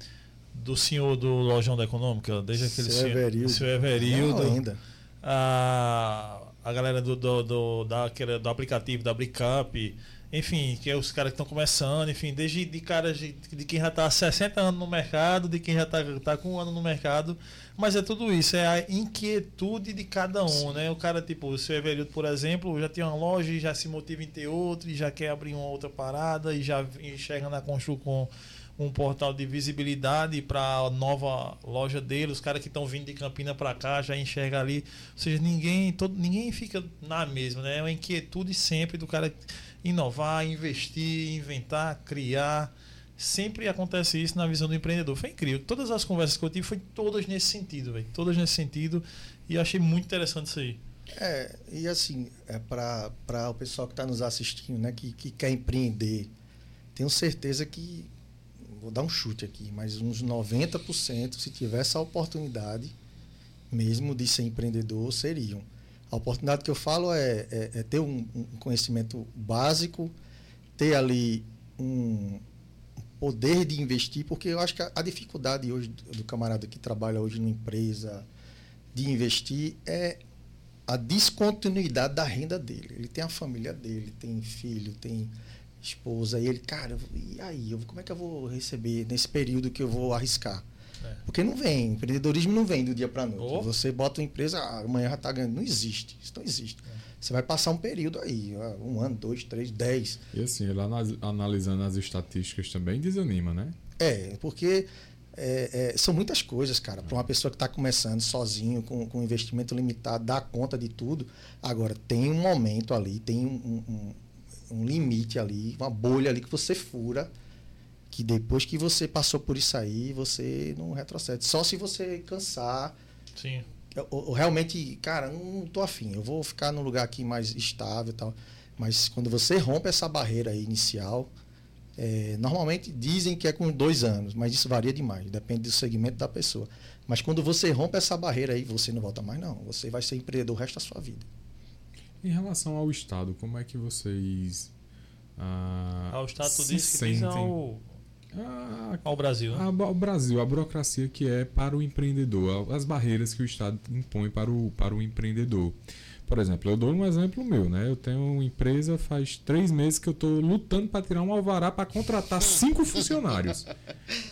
do senhor do Lojão da Econômica, desde aquele senhor Everildo, senhor Everildo não, ainda. A, a galera do, do, do, da, do aplicativo da Brickup, enfim, que é os caras que estão começando, enfim, desde de caras de, de quem já está há 60 anos no mercado, de quem já está tá com um ano no mercado, mas é tudo isso, é a inquietude de cada um, Sim. né? O cara, tipo, o seu Everildo, por exemplo, já tem uma loja e já se motiva em ter outra, e já quer abrir uma outra parada, e já enxerga na Constru com um portal de visibilidade para a nova loja dele, os caras que estão vindo de Campina para cá já enxerga ali. Ou seja, ninguém, todo, ninguém fica na mesma, né? É uma inquietude sempre do cara inovar, investir, inventar, criar. Sempre acontece isso na visão do empreendedor. Foi incrível. Todas as conversas que eu tive foi todas nesse sentido, velho. Todas nesse sentido. E achei muito interessante isso aí. É, e assim, é para o pessoal que está nos assistindo, né, que, que quer empreender, tenho certeza que, vou dar um chute aqui, mas uns 90%, se tivesse a oportunidade mesmo de ser empreendedor, seriam. A oportunidade que eu falo é, é, é ter um, um, conhecimento básico, ter ali um poder de investir, porque eu acho que a, a dificuldade hoje do, do camarada que trabalha hoje numa empresa de investir é a descontinuidade da renda dele. Ele tem a família dele, tem filho, tem esposa, e ele, cara, e aí? Eu, como é que eu vou receber nesse período que eu vou arriscar? É. Porque não vem, empreendedorismo não vem do dia para noite. Oh. Você bota uma empresa, ah, amanhã já está ganhando. Não existe, isso não existe. É. Você vai passar um período aí, um ano, dois, três, dez. E assim, lá analisando as estatísticas também desanima, né? É, porque é, é, são muitas coisas, cara. Para uma pessoa que está começando sozinho, com, com investimento limitado, dar conta de tudo. Agora, tem um momento ali, tem um, um, um limite ali, uma bolha ali que você fura que depois que você passou por isso aí, você não retrocede. Só se você cansar. Sim. Ou, ou realmente, cara, não tô afim, eu vou ficar num lugar aqui mais estável e tal. Mas quando você rompe essa barreira aí inicial, é, normalmente dizem que é com dois anos, mas isso varia demais, depende do segmento da pessoa. Mas quando você rompe essa barreira aí, você não volta mais, não. Você vai ser empreendedor o resto da sua vida. Em relação ao Estado, como é que vocês. Ah, ao Estado, tu disse que diz ao, a, ao Brasil. Né? A, Brasil, a burocracia que é para o empreendedor, as barreiras que o Estado impõe para o, para o empreendedor. Por exemplo, eu dou um exemplo meu, né? Eu tenho uma empresa faz três meses que eu estou lutando para tirar um alvará para contratar cinco funcionários.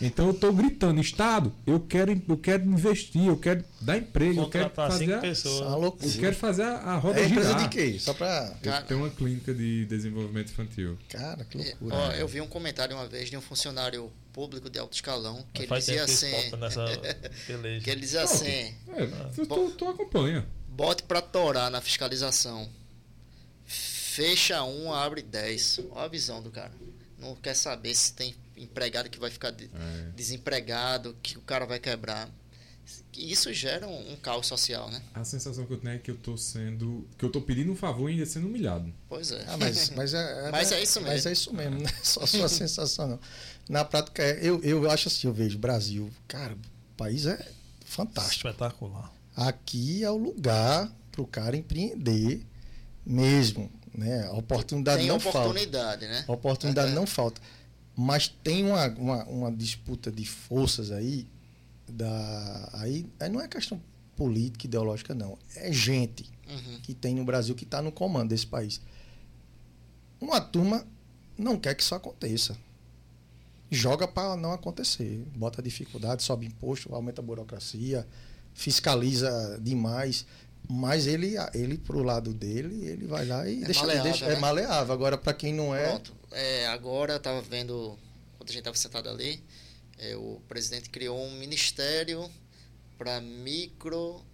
Então eu estou gritando, Estado, eu quero, eu quero investir, eu quero dar emprego, eu quero fazer cinco pessoas. A, eu quero fazer a, a roda é girar. de quê? Só para eu tenho uma clínica de desenvolvimento infantil. Cara, que loucura. Ó, eu vi um comentário uma vez de um funcionário público de alto escalão que ele dizia assim, que ele dizia assim, é, tu, tu acompanha bote para torar na fiscalização. Fecha um, abre dez. Olha a visão do cara. Não quer saber se tem empregado que vai ficar de, é. desempregado, que o cara vai quebrar. Isso gera um, um, caos social, né? A sensação que eu tenho é que eu tô sendo. que eu tô pedindo um favor e ainda sendo humilhado. Pois é. Ah, mas, mas, é, é, mas é isso mesmo. Mas é isso mesmo, né? Só a sua sensação, não. Na prática, eu, eu acho assim, eu vejo Brasil, cara, o país é fantástico. Espetacular aqui é o lugar para o cara empreender mesmo. Né? A oportunidade tem não oportunidade, falta. Né? A oportunidade não falta. Mas tem uma, uma, uma, disputa de forças aí, da, aí, aí não é questão política, ideológica, não. É gente uhum. que tem no Brasil que está no comando desse país. Uma turma não quer que isso aconteça. Joga para não acontecer. Bota dificuldade, sobe imposto, aumenta a burocracia, fiscaliza demais. Mas ele, ele pro lado dele, ele vai lá e é deixa, maleável, deixa né? é maleável. Agora, para quem não é. Pronto. É, agora eu estava vendo, quando a gente estava sentado ali, é, o presidente criou um ministério para micro,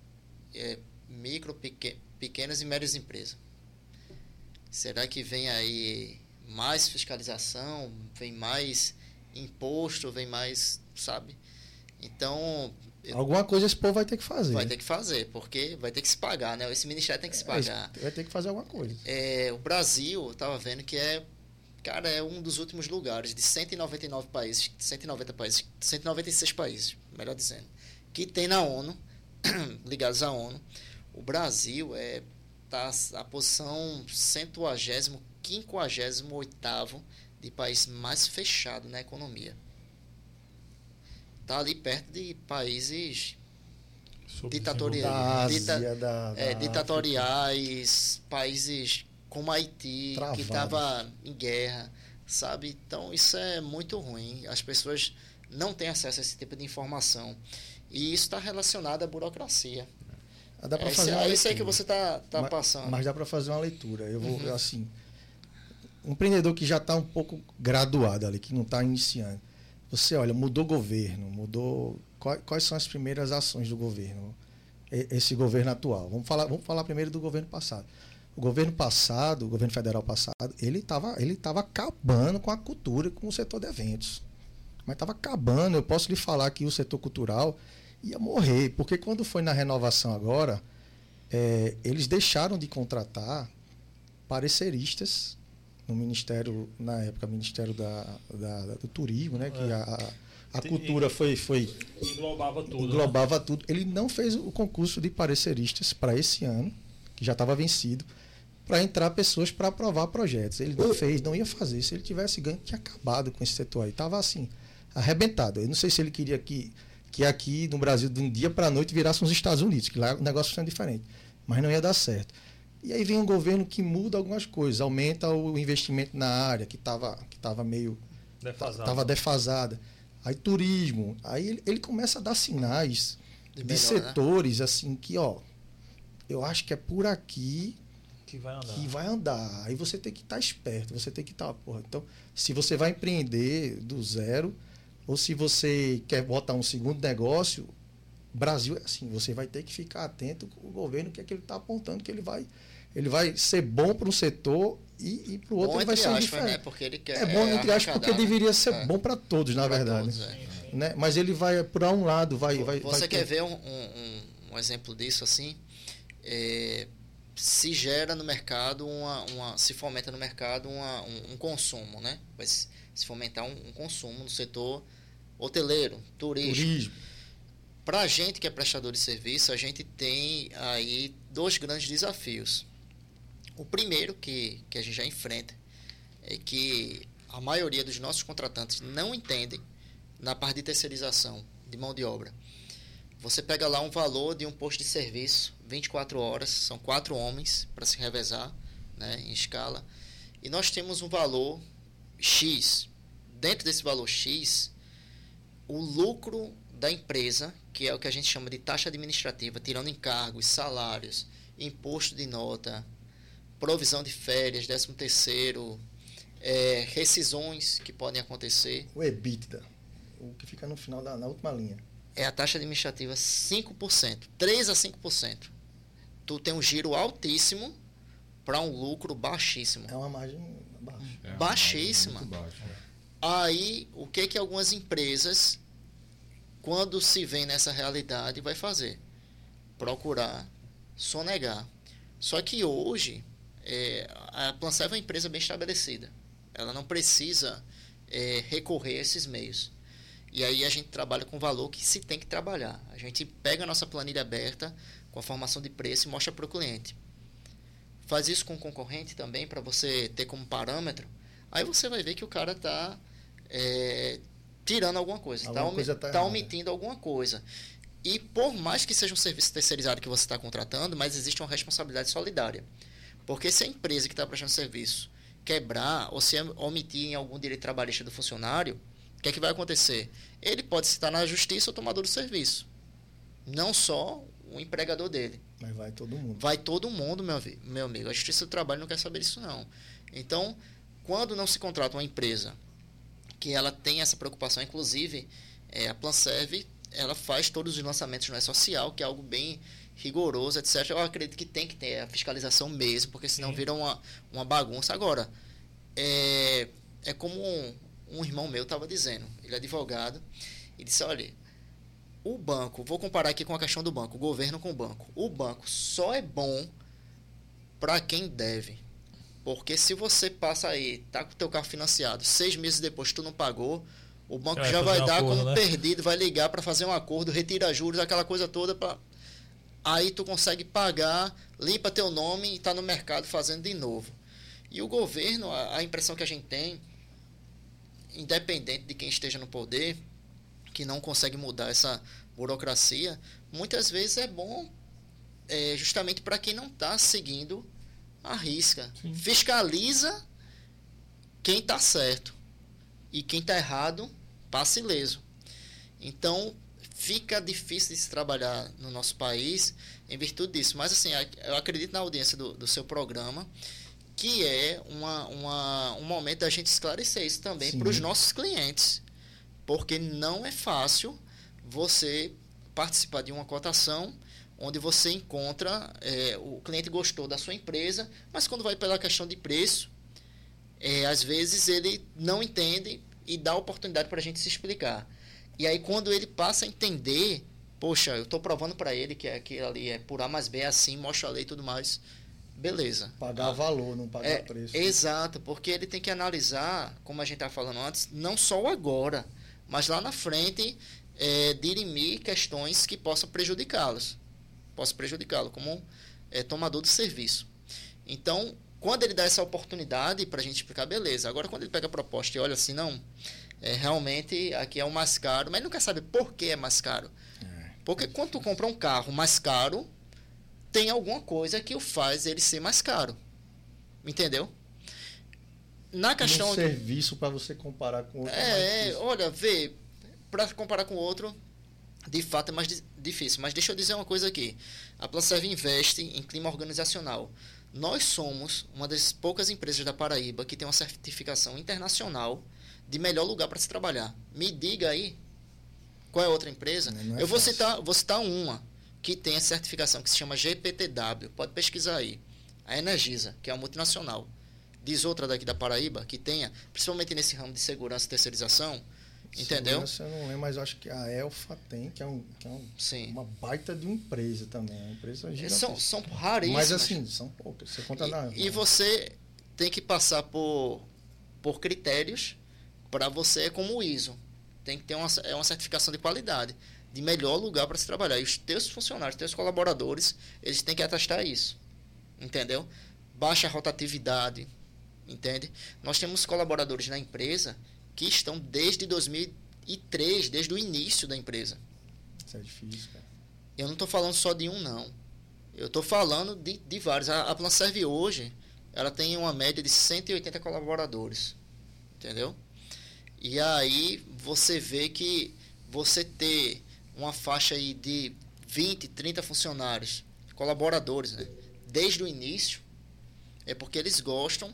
é, micro pequ, pequenas e médias empresas. Será que vem aí mais fiscalização, vem mais imposto, vem mais, sabe? Então. Alguma coisa esse povo vai ter que fazer. Vai ter que fazer, porque vai ter que se pagar, né? Esse ministério tem que se pagar. Vai ter que fazer alguma coisa. É, o Brasil, eu estava vendo que é. Cara, é um dos últimos lugares de 199 países, 190 países, 196 países, melhor dizendo, que tem na ONU, ligados à ONU. O Brasil é tá a posição 150 58 de país mais fechado na economia. Está ali perto de países ditatoriais, Ásia, dita, da, da é, ditatoriais, países como Haiti, Travado. que estava em guerra, sabe? Então isso é muito ruim. As pessoas não têm acesso a esse tipo de informação. E isso está relacionado à burocracia. Dá pra é fazer é isso aí que você está tá mas, passando. Mas dá para fazer uma leitura. Eu vou, Uhum. assim. Um empreendedor que já está um pouco graduado ali, que não está iniciando. Você olha, mudou governo, mudou. Quais, são as primeiras ações do governo? Esse governo atual. Vamos falar, vamos falar primeiro do governo passado. O governo passado, o governo federal passado, ele estava ele tava acabando com a cultura e com o setor de eventos. Mas estava acabando. Eu posso lhe falar que o setor cultural ia morrer. Porque quando foi na renovação agora, é, eles deixaram de contratar pareceristas no Ministério, na época, Ministério da, da- da- do Turismo, né? Que É. a, a- cultura foi, foi Englobava tudo. né? englobava tudo. Ele não fez o concurso de pareceristas para esse ano, que já estava vencido, para entrar pessoas para aprovar projetos. Ele não fez, não ia fazer. Se ele tivesse ganho, tinha acabado com esse setor aí. Estava assim, arrebentado. Eu não sei se ele queria que, que aqui no Brasil, de um dia para a noite, virasse uns Estados Unidos, que lá o negócio funciona diferente. Mas não ia dar certo. E aí vem um governo que muda algumas coisas, aumenta o investimento na área, que estava que tava meio Defasado. Estava defasada. Aí turismo. Aí ele, ele começa a dar sinais De de, melhor, né? setores assim que, ó, eu acho que é por aqui Que vai andar. que vai andar. Aí você tem que estar esperto, você tem que estar, porra. Então, se você vai empreender do zero ou se você quer botar um segundo negócio, Brasil é assim, você vai ter que ficar atento com o governo que é que ele está apontando que ele vai ele vai ser bom para um setor e, e para o outro Bom, ele vai ser aspas, diferente. né? Porque ele quer É bom entre aspas porque né? deveria ser É. bom para todos, na Pra verdade. todos, é. Né? Mas ele vai para um lado, vai, vai Você vai quer ter- ver um, um, um- exemplo disso assim? É, se gera no mercado uma, uma se fomenta no mercado uma, um, um consumo, né? Vai se fomentar um, um consumo no setor hoteleiro, turístico. turismo. Para a gente que é prestador de serviço, a gente tem aí dois grandes desafios. O primeiro que, que a gente já enfrenta é que a maioria dos nossos contratantes não entendem na parte de terceirização de mão de obra. Você pega lá um valor de um posto de serviço, 24 horas, são quatro homens para se revezar né, em escala, e nós temos um valor X. Dentro desse valor X, o lucro da empresa, que é o que a gente chama de taxa administrativa, tirando encargos, salários, imposto de nota, provisão de férias, 13 terceiro, é, rescisões que podem acontecer, O EBITDA, o que fica no final da na última linha. é a taxa administrativa 5%, 3 a 5%. Tu tem um giro altíssimo para um lucro baixíssimo. É uma margem baixa. É uma Baixíssima. margem Muito baixa. Aí, o que que algumas empresas, quando se vê nessa realidade, vai fazer? Procurar sonegar. Só que hoje, é, a Plancev é uma empresa bem estabelecida. Ela não precisa é, recorrer a esses meios. E aí a gente trabalha com o valor que se tem que trabalhar. A gente pega a nossa planilha aberta com a formação de preço e mostra para o cliente. Faz isso com o concorrente também, para você ter como parâmetro. Aí você vai ver que o cara está tirando alguma coisa, está tá errada. omitindo alguma coisa. E por mais que seja um serviço terceirizado que você está contratando, mas existe uma responsabilidade solidária. Porque se a empresa que está prestando serviço quebrar ou se omitir em algum direito trabalhista do funcionário, o que é que vai acontecer? Ele pode estar na justiça ou tomador do serviço. Não só o empregador dele. Mas vai todo mundo. Vai todo mundo, meu, meu amigo. A Justiça do Trabalho não quer saber disso, não. Então, quando não se contrata uma empresa que ela tem essa preocupação, inclusive, é, a Planserve, ela faz todos os lançamentos no E-Social, que é algo bem rigoroso, etc. Eu acredito que tem que ter a fiscalização mesmo, porque senão Sim. vira uma, uma bagunça. Agora, é, é como um, um irmão meu estava dizendo, ele é advogado, e disse, olha, o banco, vou comparar aqui com a questão do banco, o governo com o banco. O banco só é bom para quem deve. Porque se você passa aí, tá com o teu carro financiado, seis meses depois tu não pagou, o banco já vai dar acordo, como né? perdido, vai ligar para fazer um acordo, retira juros, aquela coisa toda para aí tu consegue pagar, limpa teu nome e está no mercado fazendo de novo. E o governo, a, a impressão que a gente tem, independente de quem esteja no poder, que não consegue mudar essa burocracia, muitas vezes é bom é, justamente para quem não está seguindo a risca. Sim. Fiscaliza quem está certo e quem está errado passa ileso. Então fica difícil de se trabalhar no nosso país em virtude disso. Mas assim, eu acredito na audiência do, do seu programa que é uma, uma, um momento da gente esclarecer isso também para os nossos clientes porque não é fácil você participar de uma cotação onde você encontra é, o cliente gostou da sua empresa, mas quando vai pela questão de preço, é, às vezes ele não entende e dá oportunidade para a gente se explicar. E aí quando ele passa a entender, poxa, eu estou provando para ele que aquilo ali é por A mais B, é assim, mostra a lei e tudo mais, beleza. Pagar ah, valor, não pagar é, preço. Exato, porque ele tem que analisar, como a gente estava falando antes, não só o agora, mas lá na frente é, dirimir questões que possam prejudicá-los, possa prejudicá-lo como é, tomador de serviço. Então, quando ele dá essa oportunidade para a gente explicar, beleza. Agora, quando ele pega a proposta e olha assim, não, é, realmente aqui é o mais caro, mas ele não quer saber por que é mais caro. É. Porque quando tu compra um carro mais caro, tem alguma coisa que o faz ele ser mais caro. Entendeu? na questão. Um serviço para você comparar com outro. É, é olha, vê, para comparar com outro, de fato é mais difícil. Mas deixa eu dizer uma coisa aqui. A Planserve investe em clima organizacional. Nós somos uma das poucas empresas da Paraíba que tem uma certificação internacional de melhor lugar para se trabalhar. Me diga aí qual é a outra empresa. Não, não é eu vou citar, vou citar uma que tem a certificação que se chama GPTW. Pode pesquisar aí. A Energisa, que é uma multinacional diz outra daqui da Paraíba que tenha, principalmente nesse ramo de segurança e terceirização, entendeu? Segurança eu não lembro, mas acho que a Elfa tem, que é, um, que é um, uma baita de empresa também. Uma empresa são, são raríssimas. Mas assim, são poucas. Você conta e, na, e você tem que passar por, por critérios para você, como o ISO. Tem que ter uma, é uma certificação de qualidade, de melhor lugar para se trabalhar. E os teus funcionários, os teus colaboradores, eles têm que atestar isso. Entendeu? Baixa rotatividade, entende? Nós temos colaboradores na empresa que estão desde 2003, desde o início da empresa. Isso é difícil, cara. Eu não estou falando só de um, não. Eu estou falando de, de vários. A, a Planserve hoje, ela tem uma média de 180 colaboradores, entendeu? E aí você vê que você ter uma faixa aí de 20, 30 funcionários, colaboradores, né? Desde o início, é porque eles gostam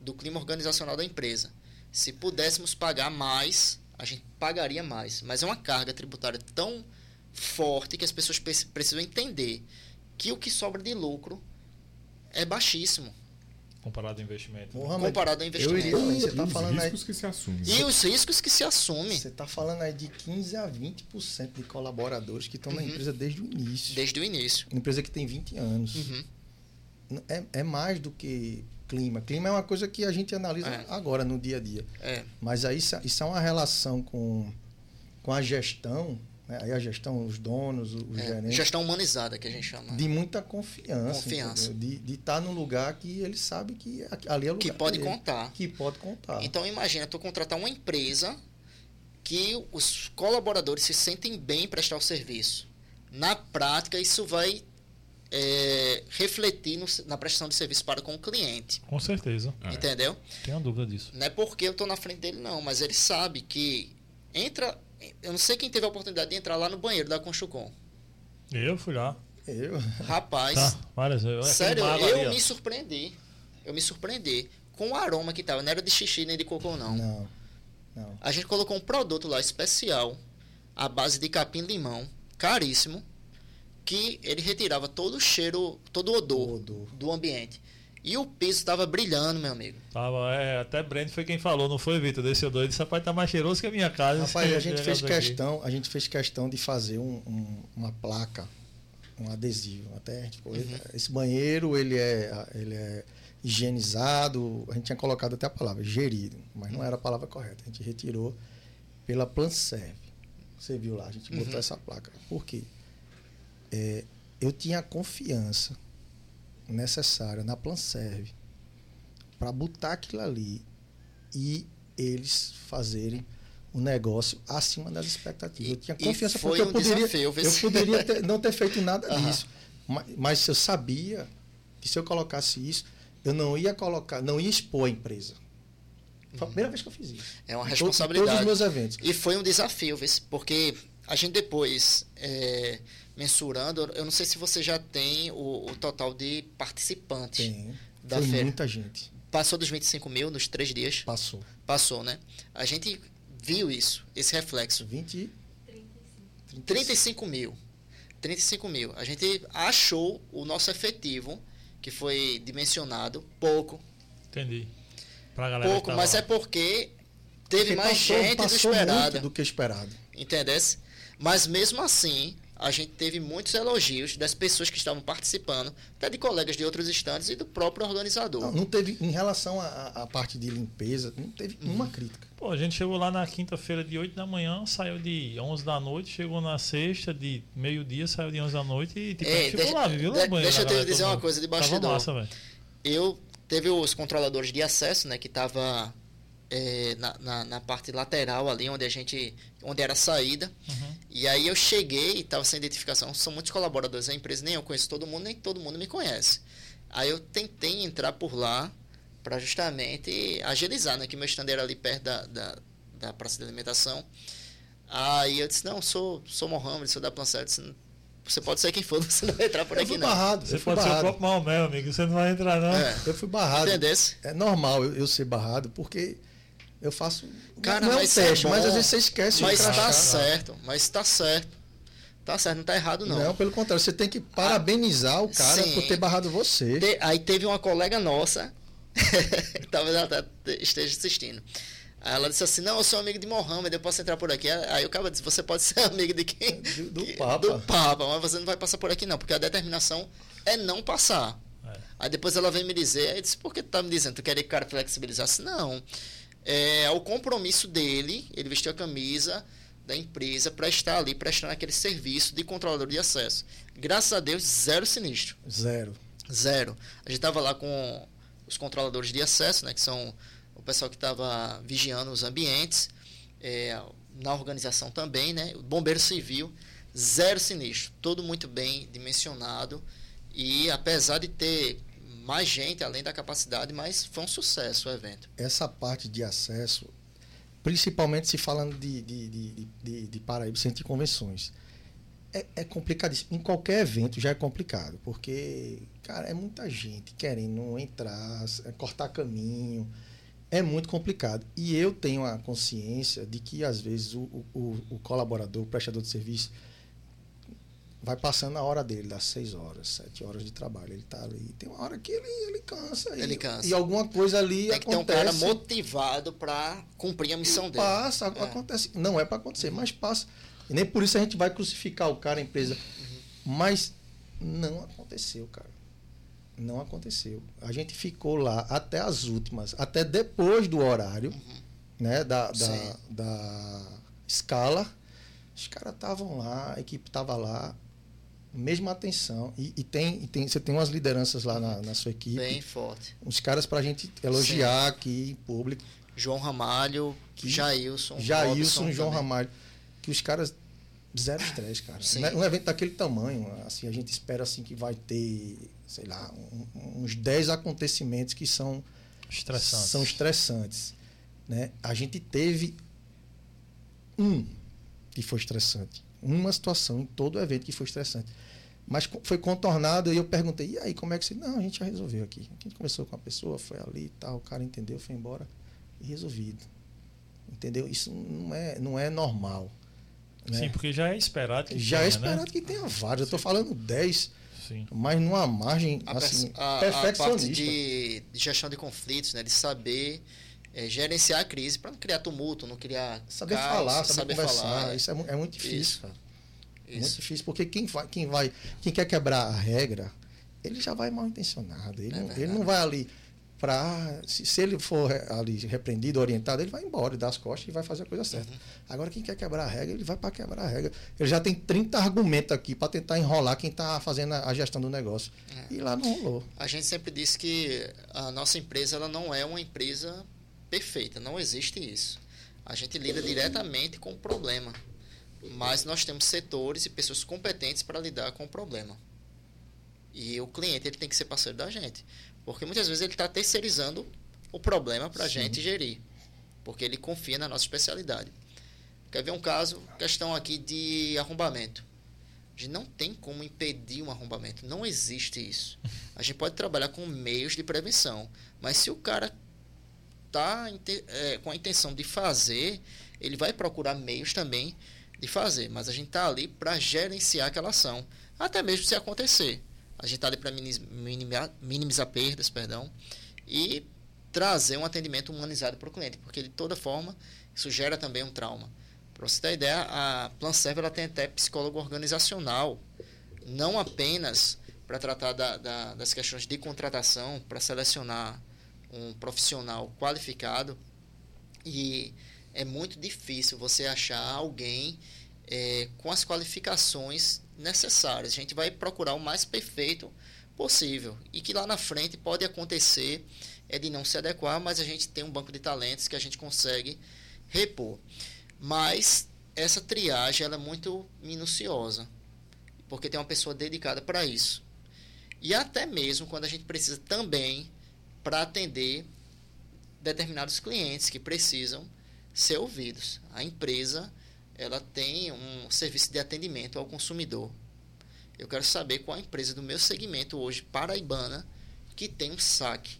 do clima organizacional da empresa. Se pudéssemos pagar mais, a gente pagaria mais. Mas é uma carga tributária tão forte que as pessoas precisam entender que o que sobra de lucro é baixíssimo. Comparado ao investimento. Porra, Comparado ao investimento. Eu iria, você tá falando os riscos aí, que se assumem. E os riscos que se assumem. Você está falando aí de 15 a 20% de colaboradores que estão uhum. na empresa desde o início. Desde o início. Uma empresa que tem 20 anos. Uhum. É, é mais do que clima. Clima é uma coisa que a gente analisa é. agora no dia a dia. É. Mas aí isso, isso é uma relação com, com a gestão, né? aí a gestão, os donos, os é. gerentes. Gestão humanizada que a gente chama. De muita confiança. Confiança. Entendeu? De estar num lugar que ele sabe que ali é o lugar que pode dele, contar. Que pode contar. Então imagina tu contratar uma empresa que os colaboradores se sentem bem em prestar o serviço. Na prática, isso vai é, refletir no, na prestação de serviço para com o cliente. Com certeza. É. Entendeu? Tenho dúvida disso. Não é porque eu estou na frente dele, não, mas ele sabe que entra. Eu não sei quem teve a oportunidade de entrar lá no banheiro da Conchucom. Eu fui lá. Eu? Rapaz. Tá, várias vezes. Sério, eu me surpreendi. Eu me surpreendi com o aroma que tava. Não era de xixi nem de cocô, não. Não. não. A gente colocou um produto lá especial, à base de capim-limão, caríssimo, que ele retirava todo o cheiro, todo o odor, o odor. do ambiente. E o piso estava brilhando, meu amigo. Tava, é, até Brent foi quem falou, não foi, Vitor? Desse odor. Esse rapaz tá mais cheiroso que a minha casa. Rapaz, a gente fez questão, a gente fez questão de fazer um, um, uma placa, um adesivo. Até uhum. esse banheiro, ele é, ele é higienizado. A gente tinha colocado até a palavra gerido, mas não era a palavra correta. A gente retirou pela Planserve. Você viu lá, a gente botou uhum. essa placa. Por quê? É, eu tinha confiança necessária na Planserve para botar aquilo ali e eles fazerem um negócio acima das expectativas. Eu tinha confiança porque um eu poderia, desafio, eu poderia ter, não ter feito nada uhum. disso. Mas, mas eu sabia que se eu colocasse isso, eu não ia colocar, não ia expor a empresa. Foi a primeira vez que eu fiz isso. É uma responsabilidade. Todos os meus eventos. E foi um desafio, porque a gente depois, é, mensurando, eu não sei se você já tem o, o total de participantes tem. da foi feira. muita gente. Passou dos 25 mil nos três dias? Passou. Passou, né? A gente viu isso, esse reflexo. 20... 35. 35 mil. 35 mil. A gente achou o nosso efetivo, que foi dimensionado, pouco. Entendi. pouco, mas lá. é porque teve porque mais passou, gente passou do esperado. do que esperado. Entendesse? Mas mesmo assim, a gente teve muitos elogios das pessoas que estavam participando, até de colegas de outros estandes e do próprio organizador. Não, não teve, em relação à parte de limpeza, não teve uhum. uma crítica. Pô, a gente chegou lá na quinta-feira de 8 da manhã, saiu de 11 da noite, chegou na sexta de meio-dia, saiu de 11 da noite e tipo, é, ficou lá, viu? De, deixa eu te dizer uma coisa de bastidor. Massa, eu teve os controladores de acesso, né, que tava é, na, na, na, parte lateral ali, onde a gente, onde era a saída. Uhum. E aí eu cheguei e estava sem identificação. São muitos colaboradores da empresa, nem eu conheço todo mundo, nem todo mundo me conhece. Aí eu tentei entrar por lá para justamente agilizar, né? Que meu stand era ali perto da, da, da praça de alimentação. Aí eu disse, não, sou, sou Mohamed, sou da Plancet. Você pode ser quem for, você não vai entrar por eu aqui, não. Barrado, você pode barrado. ser o próprio Maomé, amigo. Você não vai entrar, não. É, eu fui barrado. Entendesse? É normal eu, eu ser barrado, porque eu faço. Cara, não é um é teste, é mas às vezes você esquece Mas tá certo, mas tá certo. Tá certo, não tá errado não. Não, pelo contrário, você tem que parabenizar o cara Sim. por ter barrado você. Te, aí teve uma colega nossa, talvez ela tá, esteja assistindo. Aí ela disse assim: Não, eu sou amigo de Mohammed, eu posso entrar por aqui. Aí o cara disse: Você pode ser amigo de quem? Do, do Papa. Do Papa, mas você não vai passar por aqui, não, porque a determinação é não passar. É. Aí depois ela vem me dizer: aí disse, Por que tu tá me dizendo? Tu queria que o cara flexibilizasse? Não é, o compromisso dele, ele vestiu a camisa da empresa para estar ali prestando aquele serviço de controlador de acesso. Graças a Deus, zero sinistro. Zero. Zero. A gente estava lá com os controladores de acesso, né, que são o pessoal que estava vigiando os ambientes, é, na organização também, né, o bombeiro civil, zero sinistro, tudo muito bem dimensionado e apesar de ter mais gente além da capacidade, mas foi um sucesso o evento. Essa parte de acesso, principalmente se falando de, de, de, de, de Paraíba Centro de Convenções, é, é complicadíssimo. Em qualquer evento já é complicado, porque, cara, é muita gente querendo entrar, é cortar caminho. É muito complicado. E eu tenho a consciência de que, às vezes, o, o, o colaborador, o prestador de serviço, vai passando a hora dele, das seis horas, sete horas de trabalho. Ele está ali. Tem uma hora que ele, ele cansa. Ele e, cansa. E alguma coisa ali Tem que acontece. ter um cara motivado para cumprir a missão dele. Passa, é. acontece. Não é para acontecer, mas passa. E nem por isso a gente vai crucificar o cara, a empresa. Uhum. Mas não aconteceu, cara. Não aconteceu. A gente ficou lá até as últimas, até depois do horário, uhum. né, da, da, da escala. Os caras estavam lá, a equipe estava lá, mesma atenção. E, e, tem, e tem, você tem umas lideranças lá na, na sua equipe. Bem forte. Uns caras para a gente elogiar Sim. aqui em público. João Ramalho, que, Jailson. Jailson, João também. Ramalho. Que os caras. Zero estresse, cara. Sim. Um evento daquele tamanho, assim, a gente espera assim que vai ter, sei lá, um, uns 10 acontecimentos que são estressantes. São estressantes. Né? A gente teve um que foi estressante. Uma situação em todo o evento que foi estressante Mas foi contornado e eu perguntei, e aí, como é que você. Não, a gente já resolveu aqui. A gente começou com a pessoa, foi ali e tal, o cara entendeu, foi embora e resolvido. Entendeu? Isso não é, não é normal. Né? Sim, porque já é esperado que Já é tenha, é esperado né? que tenha vários. Eu estou falando 10, Sim. mas numa margem a assim, a, perfeccionista. A parte de, de, gestão de conflitos, né? de saber é, gerenciar a crise para não criar tumulto, não criar. Saber caos, falar, saber, saber conversar. Falar, isso é, é muito difícil, isso. cara. Isso. Muito difícil, porque quem vai, quem vai, quem quer quebrar a regra, ele já vai mal intencionado. Ele, é não, ele não vai ali para. Se, se, ele for ali repreendido, orientado, ele vai embora, dá as costas e vai fazer a coisa certa. Uhum. Agora, quem quer quebrar a regra, ele vai para quebrar a regra. Ele já tem 30 argumentos aqui para tentar enrolar quem está fazendo a gestão do negócio. É. E lá não rolou. A gente sempre disse que a nossa empresa ela não é uma empresa perfeita, não existe isso. A gente lida diretamente com o problema mas nós temos setores e pessoas competentes para lidar com o problema. E o cliente ele tem que ser parceiro da gente, porque muitas vezes ele está terceirizando o problema para a gente gerir, porque ele confia na nossa especialidade. Quer ver um caso? Questão aqui de arrombamento. A gente não tem como impedir um arrombamento. Não existe isso. A gente pode trabalhar com meios de prevenção. Mas se o cara está é, com a intenção de fazer, ele vai procurar meios também de fazer, mas a gente está ali para gerenciar aquela ação, até mesmo se acontecer. A gente está ali para minimizar, minimizar perdas, perdão, e trazer um atendimento humanizado para o cliente, porque de toda forma isso gera também um trauma. Para você ter ideia, a PlanServe ela tem até psicólogo organizacional, não apenas para tratar da, da, das questões de contratação, para selecionar um profissional qualificado e é muito difícil você achar alguém é, com as qualificações necessárias. A gente vai procurar o mais perfeito possível e que lá na frente pode acontecer é de não se adequar, mas a gente tem um banco de talentos que a gente consegue repor. Mas essa triagem ela é muito minuciosa, porque tem uma pessoa dedicada para isso. E até mesmo quando a gente precisa também para atender determinados clientes que precisam ser ouvidos. A empresa ela tem um serviço de atendimento ao consumidor. Eu quero saber qual a empresa do meu segmento hoje paraibana que tem um saque.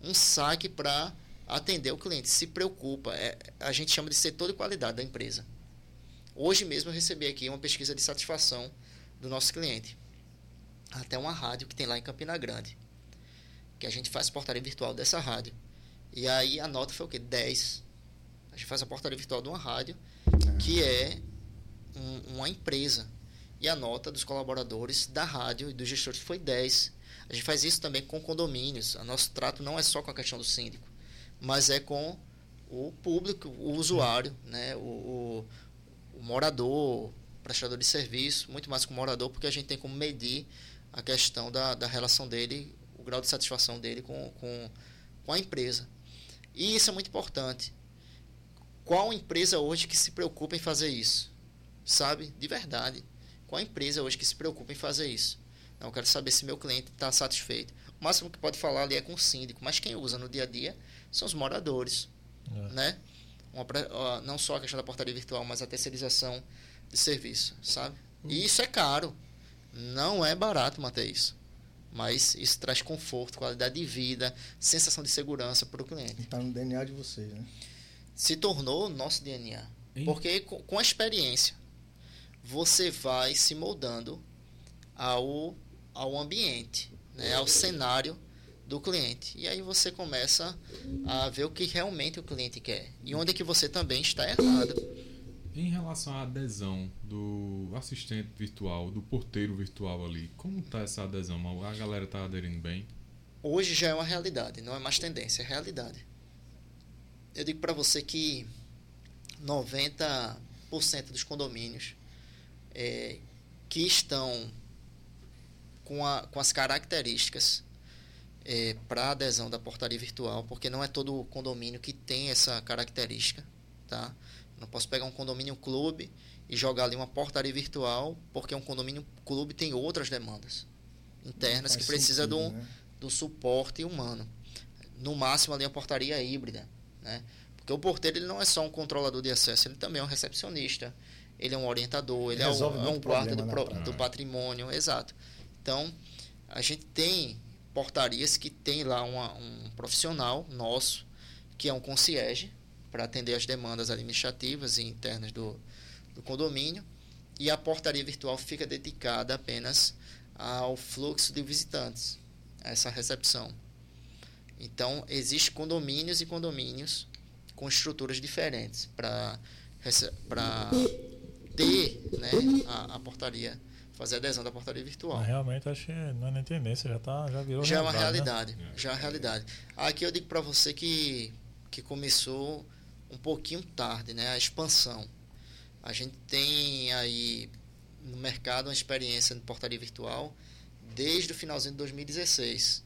Um saque para atender o cliente. Se preocupa. É, a gente chama de setor de qualidade da empresa. Hoje mesmo eu recebi aqui uma pesquisa de satisfação do nosso cliente. Até uma rádio que tem lá em Campina Grande. Que a gente faz portaria virtual dessa rádio. E aí a nota foi o quê? 10 a gente faz a portaria virtual de uma rádio, que é um, uma empresa. E a nota dos colaboradores da rádio e dos gestores foi 10. A gente faz isso também com condomínios. O nosso trato não é só com a questão do síndico, mas é com o público, o usuário, né? o, o, o morador, prestador de serviço, muito mais com o morador, porque a gente tem como medir a questão da, da relação dele, o grau de satisfação dele com, com, com a empresa. E isso é muito importante. Qual empresa hoje que se preocupa em fazer isso? Sabe? De verdade. Qual empresa hoje que se preocupa em fazer isso? Não, eu quero saber se meu cliente está satisfeito. O máximo que pode falar ali é com o síndico, mas quem usa no dia a dia são os moradores. É. Né? Uma, não só a questão da portaria virtual, mas a terceirização de serviço, sabe? Hum. E isso é caro. Não é barato manter isso. Mas isso traz conforto, qualidade de vida, sensação de segurança para o cliente. Está no DNA de vocês, né? se tornou nosso DNA. Hein? Porque com, com a experiência, você vai se moldando ao, ao ambiente, né, ao cenário do cliente. E aí você começa a ver o que realmente o cliente quer. E onde é que você também está errado. Em relação à adesão do assistente virtual, do porteiro virtual ali, como está essa adesão? A galera está aderindo bem? Hoje já é uma realidade, não é mais tendência, é realidade eu digo para você que 90% dos condomínios é, que estão com, a, com as características é, para adesão da portaria virtual, porque não é todo condomínio que tem essa característica, tá? Não posso pegar um condomínio clube e jogar ali uma portaria virtual, porque um condomínio clube tem outras demandas internas que precisa sentido, do, né? do suporte humano. No máximo ali a portaria híbrida, né? Porque o porteiro ele não é só um controlador de acesso, ele também é um recepcionista, ele é um orientador, ele, é um, é um guarda do, pro, do patrimônio, exato. Então, a gente tem portarias que tem lá uma, um profissional nosso, que é um concierge, para atender as demandas administrativas e internas do, do condomínio, e a portaria virtual fica dedicada apenas ao fluxo de visitantes, a essa recepção. Então, existem condomínios e condomínios com estruturas diferentes para ter né, a, a, portaria, fazer adesão da portaria virtual. Mas realmente acho que não é nem tendência, já, tá, já virou Já é uma realidade, né? já é uma realidade. Aqui eu digo para você que, que começou um pouquinho tarde, né, a expansão. A gente tem aí no mercado uma experiência de portaria virtual desde o finalzinho de 2016,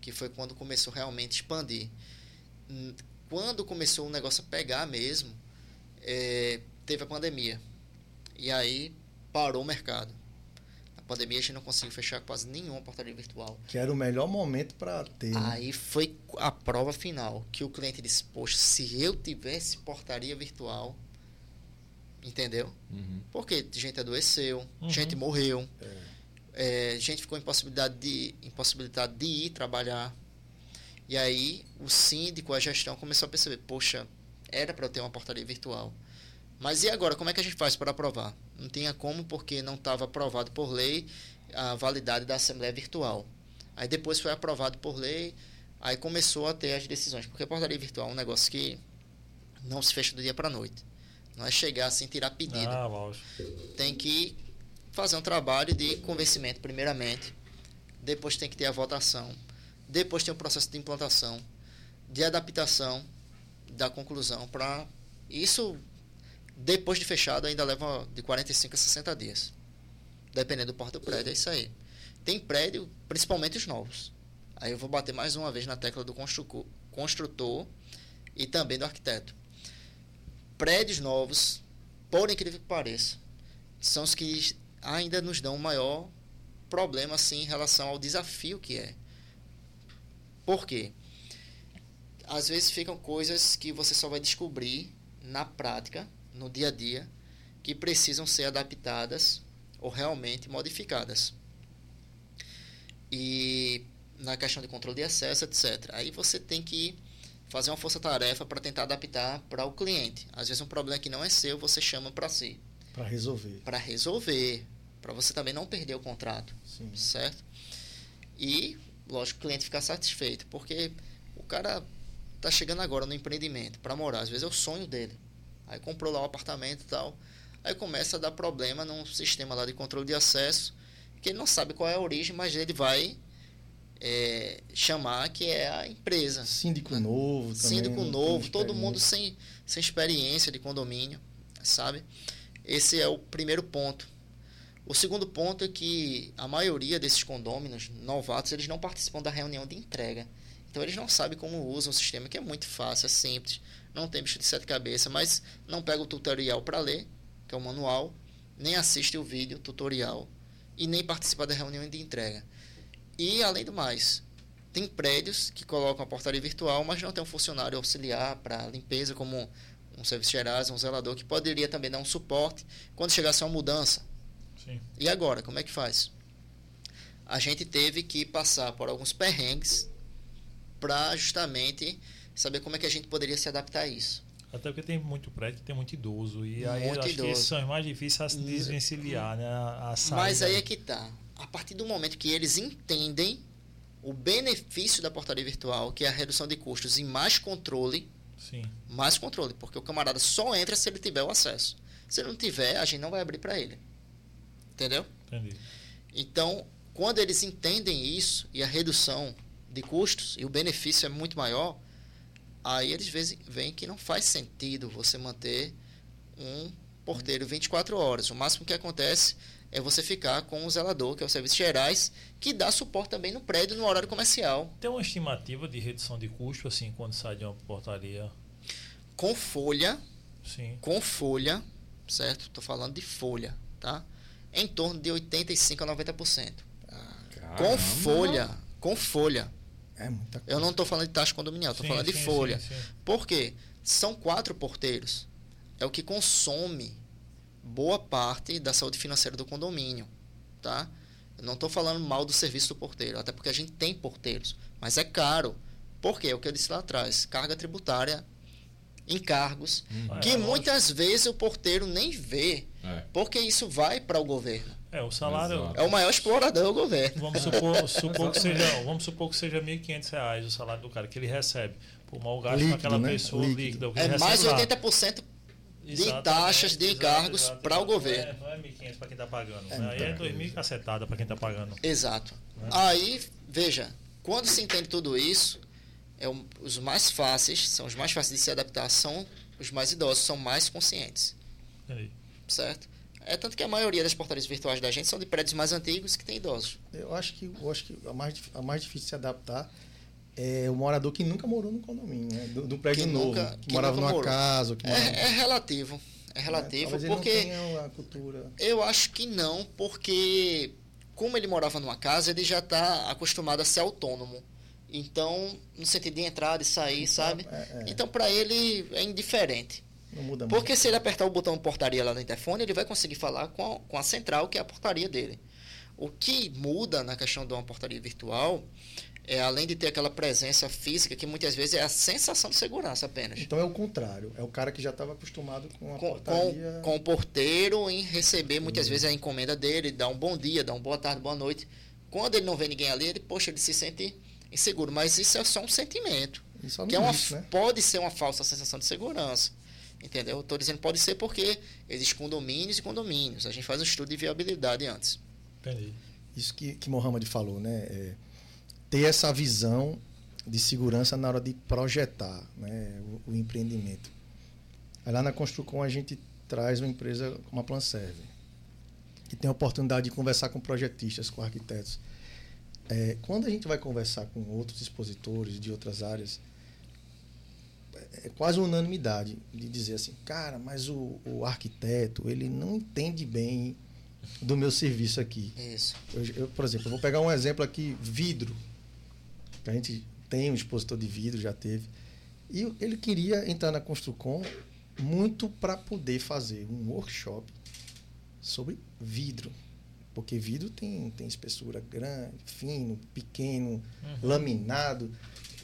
que foi quando começou realmente a expandir. Quando começou o negócio a pegar mesmo, é, teve a pandemia. E aí parou o mercado. Pandemia a gente não conseguiu fechar quase nenhuma portaria virtual. Que era o melhor momento para ter. Né? Aí foi a prova final, que o cliente disse, poxa, se eu tivesse portaria virtual, entendeu? Uhum. Porque gente adoeceu, uhum. gente morreu, é. É, gente ficou impossibilidade de, impossibilidade de ir trabalhar. E aí o síndico, a gestão começou a perceber, poxa, era para eu ter uma portaria virtual. Mas e agora, como é que a gente faz para aprovar? Não tinha como, porque não estava aprovado por lei a validade da Assembleia Virtual. Aí depois foi aprovado por lei, aí começou a ter as decisões. Porque a portaria virtual é um negócio que não se fecha do dia para a noite. Não é chegar assim, tirar pedido. Ah, lógico. Tem que fazer um trabalho de convencimento, primeiramente. Depois tem que ter a votação. Depois tem o processo de implantação, de adaptação da conclusão para isso depois de fechado ainda leva de 45 a 60 dias. Dependendo do porte do prédio, é isso aí. Tem prédio, principalmente os novos. Aí eu vou bater mais uma vez na tecla do construtor e também do arquiteto. Prédios novos, por incrível que pareça, são os que ainda nos dão um maior problema assim em relação ao desafio que é. Por quê? Às vezes ficam coisas que você só vai descobrir na prática no dia a dia que precisam ser adaptadas ou realmente modificadas. E na questão de controle de acesso, etc. Aí você tem que fazer uma força-tarefa para tentar adaptar para o cliente. Às vezes um problema que não é seu, você chama para si. Para resolver. Para resolver. Para você também não perder o contrato. Sim. Certo? E, lógico, o cliente ficar satisfeito. Porque o cara está chegando agora no empreendimento para morar. Às vezes é o sonho dele. Aí comprou lá um apartamento e tal. Aí começa a dar problema num sistema lá de controle de acesso, que ele não sabe qual é a origem, mas ele vai é, chamar que é a empresa. Síndico né? novo também. Síndico novo, todo mundo sem, sem experiência de condomínio, sabe? Esse é o primeiro ponto. O segundo ponto é que a maioria desses condôminos novatos, eles não participam da reunião de entrega. Então eles não sabem como usam o sistema, que é muito fácil, é simples não tem bicho de sete cabeças, mas não pega o tutorial para ler, que é o manual, nem assiste o vídeo tutorial e nem participa da reunião de entrega. E, além do mais, tem prédios que colocam a portaria virtual, mas não tem um funcionário auxiliar para limpeza, como um serviço gerais, um zelador, que poderia também dar um suporte quando chegasse uma mudança. Sim. E agora, como é que faz? A gente teve que passar por alguns perrengues para justamente saber como é que a gente poderia se adaptar a isso. Até porque tem muito prédio, tem muito idoso. E aí muito acho idoso. que são mais difíceis a se desvencilhar, né? A, a Mas aí é que tá. A partir do momento que eles entendem o benefício da portaria virtual, que é a redução de custos e mais controle. Sim. Mais controle, porque o camarada só entra se ele tiver o acesso. Se ele não tiver, a gente não vai abrir para ele. Entendeu? Entendi. Então, quando eles entendem isso e a redução de custos e o benefício é muito maior, Aí eles veem que não faz sentido você manter um porteiro 24 horas. O máximo que acontece é você ficar com o zelador, que é o Serviços Gerais, que dá suporte também no prédio no horário comercial. Tem uma estimativa de redução de custo, assim, quando sai de uma portaria? Com folha. Sim. Com folha, certo? Estou falando de folha, tá? Em torno de 85% a 90%. Ah, com folha. Com folha. É muita coisa. Eu não estou falando de taxa condominial, estou falando sim, de folha. Sim, sim. Por quê? São quatro porteiros. É o que consome boa parte da saúde financeira do condomínio, tá? Eu não estou falando mal do serviço do porteiro, até porque a gente tem porteiros, mas é caro. Por quê? É o que eu disse lá atrás, carga tributária, encargos, hum. que é, muitas vezes o porteiro nem vê, é. porque isso vai para o governo. É, o salário. Exato. É o maior explorador o governo. Vamos supor, supor que seja, vamos supor que seja R$ 1.500 o salário do cara que ele recebe. Por mau gasto líquido, naquela né? pessoa líquida. líquida é mais de 80% de taxas, de encargos para o governo. Não é, é 1.500 para quem está pagando. É, né? Aí é 2.000 cacetada para quem está pagando. Exato. Né? Aí, veja, quando se entende tudo isso, é um, os mais fáceis, são os mais fáceis de se adaptar, são os mais idosos, são mais conscientes. Aí. Certo? É tanto que a maioria das portarias virtuais da gente são de prédios mais antigos que tem idosos. Eu acho que, eu acho que a, mais, a mais difícil de se adaptar é o morador que nunca morou no condomínio, né? do, do prédio que novo, nunca, que, que morava numa morou. casa. Que morava... É, é, relativo. É relativo é, porque. a cultura. Eu acho que não, porque como ele morava numa casa, ele já está acostumado a ser autônomo. Então, no sentido de entrar e sair, então, sabe? É, é. Então, para ele é indiferente. Não muda Porque muito. se ele apertar o botão portaria lá no interfone, ele vai conseguir falar com a, com a central, que é a portaria dele. O que muda na questão de uma portaria virtual é além de ter aquela presença física, que muitas vezes é a sensação de segurança apenas. Então é o contrário, é o cara que já estava acostumado com a com, portaria... Com, com, o porteiro em receber muitas uhum. vezes a encomenda dele, dar um bom dia, dar uma boa tarde, boa noite. Quando ele não vê ninguém ali, ele, poxa, ele se sente inseguro, mas isso é só um sentimento. Isso que é uma, né? pode ser uma falsa sensação de segurança. Entendeu? Estou dizendo pode ser porque existem condomínios e condomínios. A gente faz um estudo de viabilidade antes. Entendi. Isso que, que Mohamed falou, né? É ter essa visão de segurança na hora de projetar né, o, o empreendimento. Aí lá na Construcom a gente traz uma empresa como a Planserve, que tem a oportunidade de conversar com projetistas, com arquitetos. É, quando a gente vai conversar com outros expositores de outras áreas, é quase unanimidade de dizer assim, cara, mas o, o arquiteto ele não entende bem do meu serviço aqui. Isso. Eu, eu, por exemplo, eu vou pegar um exemplo aqui, vidro. A gente tem um expositor de vidro, já teve. E ele queria entrar na Construcom muito para poder fazer um workshop sobre vidro. Porque vidro tem, tem espessura grande, fino, pequeno, uhum. laminado.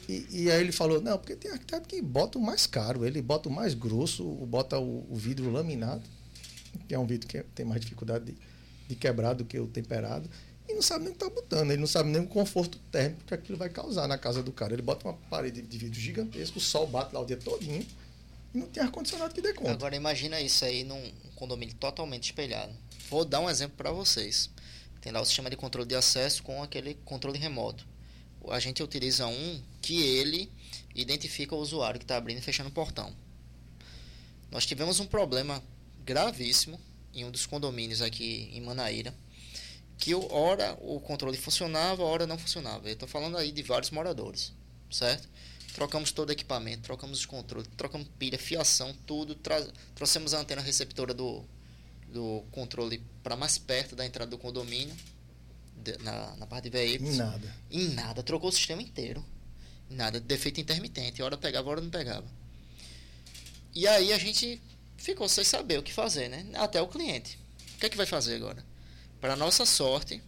E, e, aí ele falou, não, porque tem arquiteto que bota o mais caro, ele bota o mais grosso, bota o, o vidro laminado, que é um vidro que tem mais dificuldade de, de quebrar do que o temperado e não sabe nem o que está botando. Ele não sabe nem o conforto térmico que aquilo vai causar na casa do cara. Ele bota uma parede de vidro gigantesco, o sol bate lá o dia todinho e não tem ar-condicionado que dê conta. Agora imagina isso aí num condomínio totalmente espelhado. Vou dar um exemplo para vocês. Tem lá o sistema de controle de acesso com aquele controle remoto. A gente utiliza um que ele identifica o usuário que está abrindo e fechando o portão. Nós tivemos um problema gravíssimo em um dos condomínios aqui em Manaíra que hora o controle funcionava, hora não funcionava. Eu estou falando aí de vários moradores, certo? Trocamos todo o equipamento, trocamos os controles, trocamos pilha, fiação, tudo. trouxemos a antena receptora do, do controle para mais perto da entrada do condomínio, de, na, na parte de veículos. Em nada. Em nada. Trocou o sistema inteiro. Nada. Defeito intermitente. Hora pegava, hora não pegava. E aí a gente ficou sem saber o que fazer, né? Até o cliente. O que é que vai fazer agora? Para nossa sorte,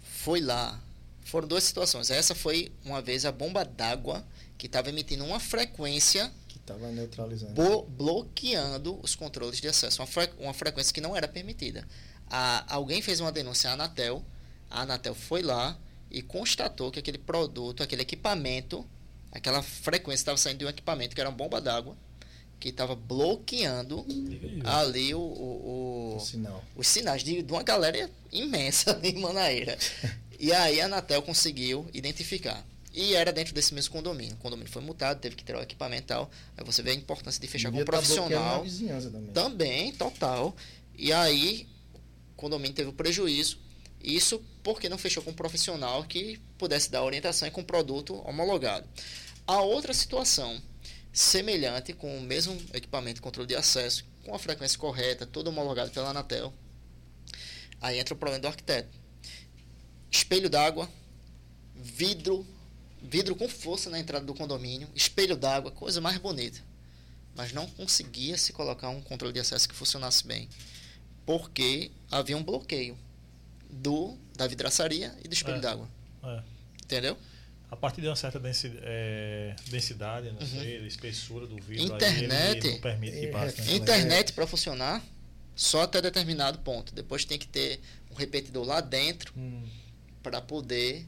foi lá. Foram duas situações. Essa foi uma vez a bomba d'água que estava emitindo uma frequência que estava neutralizando, bloqueando os controles de acesso, uma, fre uma frequência que não era permitida. A, alguém fez uma denúncia à Anatel, a Anatel foi lá e constatou que aquele produto, aquele equipamento, aquela frequência estava saindo de um equipamento que era uma bomba d'água que estava bloqueando ali o, o, o, o sinal. os sinais de, de, uma galera imensa em Manaíra. e aí a Anatel conseguiu identificar. E era dentro desse mesmo condomínio. O condomínio foi multado, teve que tirar o equipamento e tal. Aí você vê a importância de fechar com um tá profissional. também. também, total. E aí o condomínio teve o prejuízo. Isso porque não fechou com um profissional que pudesse dar orientação e com produto homologado. A outra situação semelhante, com o mesmo equipamento de controle de acesso, com a frequência correta, todo homologado pela Anatel. Aí entra o problema do arquiteto. Espelho d'água, vidro, vidro com força na entrada do condomínio, espelho d'água, coisa mais bonita. mas não conseguia se colocar um controle de acesso que funcionasse bem, porque havia um bloqueio do da vidraçaria e do espelho é. d'água. É. Entendeu? A partir de uma certa densidade, é, densidade não uhum. sei, espessura do vidro, internet, aí não permite que passe. Né? Internet para funcionar só até determinado ponto. Depois tem que ter um repetidor lá dentro hum. para poder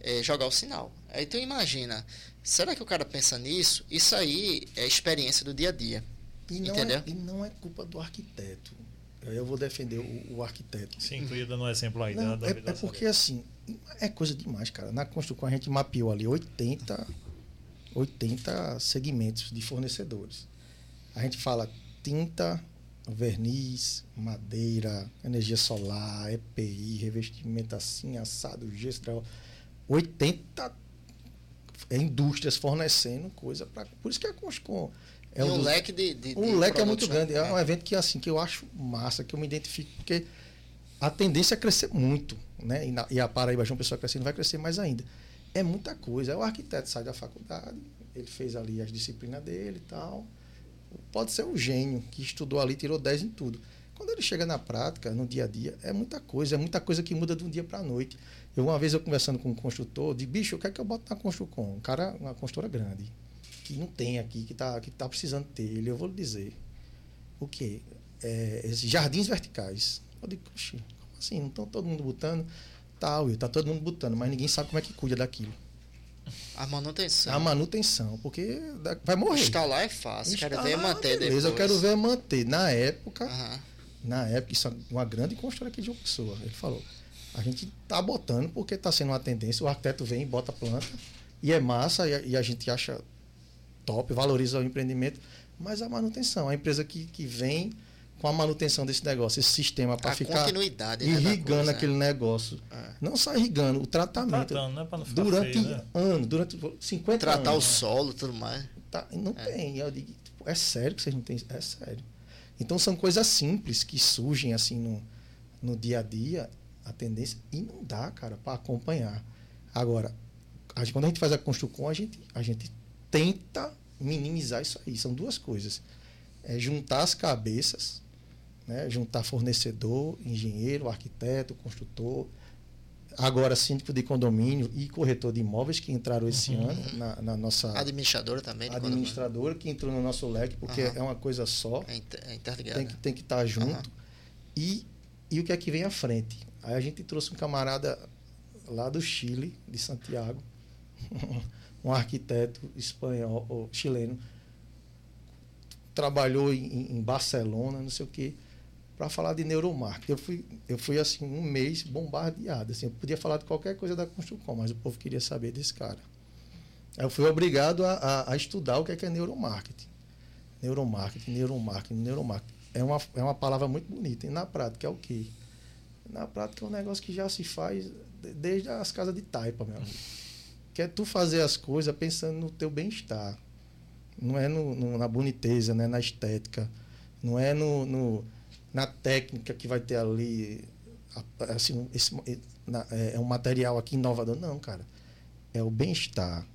é, jogar o sinal. Aí tu imagina, será que o cara pensa nisso? Isso aí é experiência do dia a dia. E não, entendeu? É, e não é culpa do arquiteto. Eu vou defender o, o arquiteto. Sim, tu ia dando um exemplo aí. Não, da, da é, é porque assim, é coisa demais, cara. Na construção a gente mapeou ali 80, 80 segmentos de fornecedores. A gente fala tinta, verniz, madeira, energia solar, EPI, revestimento assim, assado, gesso, 80 indústrias fornecendo coisa para. Por isso que a Construcom é um, um leque de, de um de leque é muito grande. É um evento que assim que eu acho massa, que eu me identifico porque a tendência é crescer muito, né? E, na, e a Paraíba João Pessoa crescendo vai crescer mais ainda. É muita coisa. O arquiteto sai da faculdade, ele fez ali as disciplinas dele e tal. Pode ser um gênio que estudou ali, tirou 10 em tudo. Quando ele chega na prática, no dia a dia, é muita coisa, é muita coisa que muda de um dia para a noite. Eu, uma vez eu conversando com um construtor, de bicho, o que é que eu boto na construção? Um cara, uma construtora grande que não tem aqui, que está que tá precisando ter. Ele, eu vou lhe dizer. O quê? É, esses jardins verticais. Eu digo, como assim? Não estão todo mundo botando? Tá, Will, tá todo mundo botando, mas ninguém sabe como é que cuida daquilo. A manutenção. A manutenção, porque vai morrer. Instalar é fácil, Instalar, quero ver manter beleza, depois. eu quero ver manter. Na época, uhum. na época, isso é uma grande construtora aqui de uma pessoa. Ele falou, a gente tá botando porque está sendo uma tendência, o arquiteto vem, bota a planta, e é massa, e a, e a gente acha top, valoriza o empreendimento, mas a manutenção, a empresa que, que vem com a manutenção desse negócio, esse sistema para ficar continuidade, né, irrigando né, aquele negócio. É. Não só irrigando, o tratamento. Tratando, né, durante feio, né? anos, durante 50 Tratar anos. Tratar o solo tudo mais. Tá, não é. tem. Eu digo, tipo, é sério que vocês não têm. É sério. Então são coisas simples que surgem assim no, no dia a dia, a tendência, e não dá, cara, para acompanhar. Agora, a gente, quando a gente faz a construção, a gente, a gente tenta minimizar isso aí. São duas coisas. É juntar as cabeças, né? juntar fornecedor, engenheiro, arquiteto, construtor, agora síndico de condomínio e corretor de imóveis que entraram esse uhum. ano na, na, nossa administradora também administradora que entrou no nosso leque porque uhum. é uma coisa só é, é interligado tem que tem que estar tá junto uhum. e e o que é que vem à frente aí a gente trouxe um camarada lá do Chile de Santiago um arquiteto espanhol ou chileno trabalhou em, em Barcelona, não sei o quê, para falar de neuromarketing. Eu fui, eu fui assim um mês bombardeado. Assim, eu podia falar de qualquer coisa da construção, mas o povo queria saber desse cara. Eu fui obrigado a, a, a estudar o que é, que é neuromarketing. Neuromarketing, neuromarketing, neuromarketing. É uma, é uma palavra muito bonita. E na prática é o quê? Na prática é um negócio que já se faz desde as casas de taipa, meu amigo que é tu fazer as coisas pensando no teu bem-estar. Não é no, no, na boniteza, né? na estética. Não é no, no, na técnica que vai ter ali. Assim, esse, na, é, é um material aqui inovador. Não, cara. É o bem-estar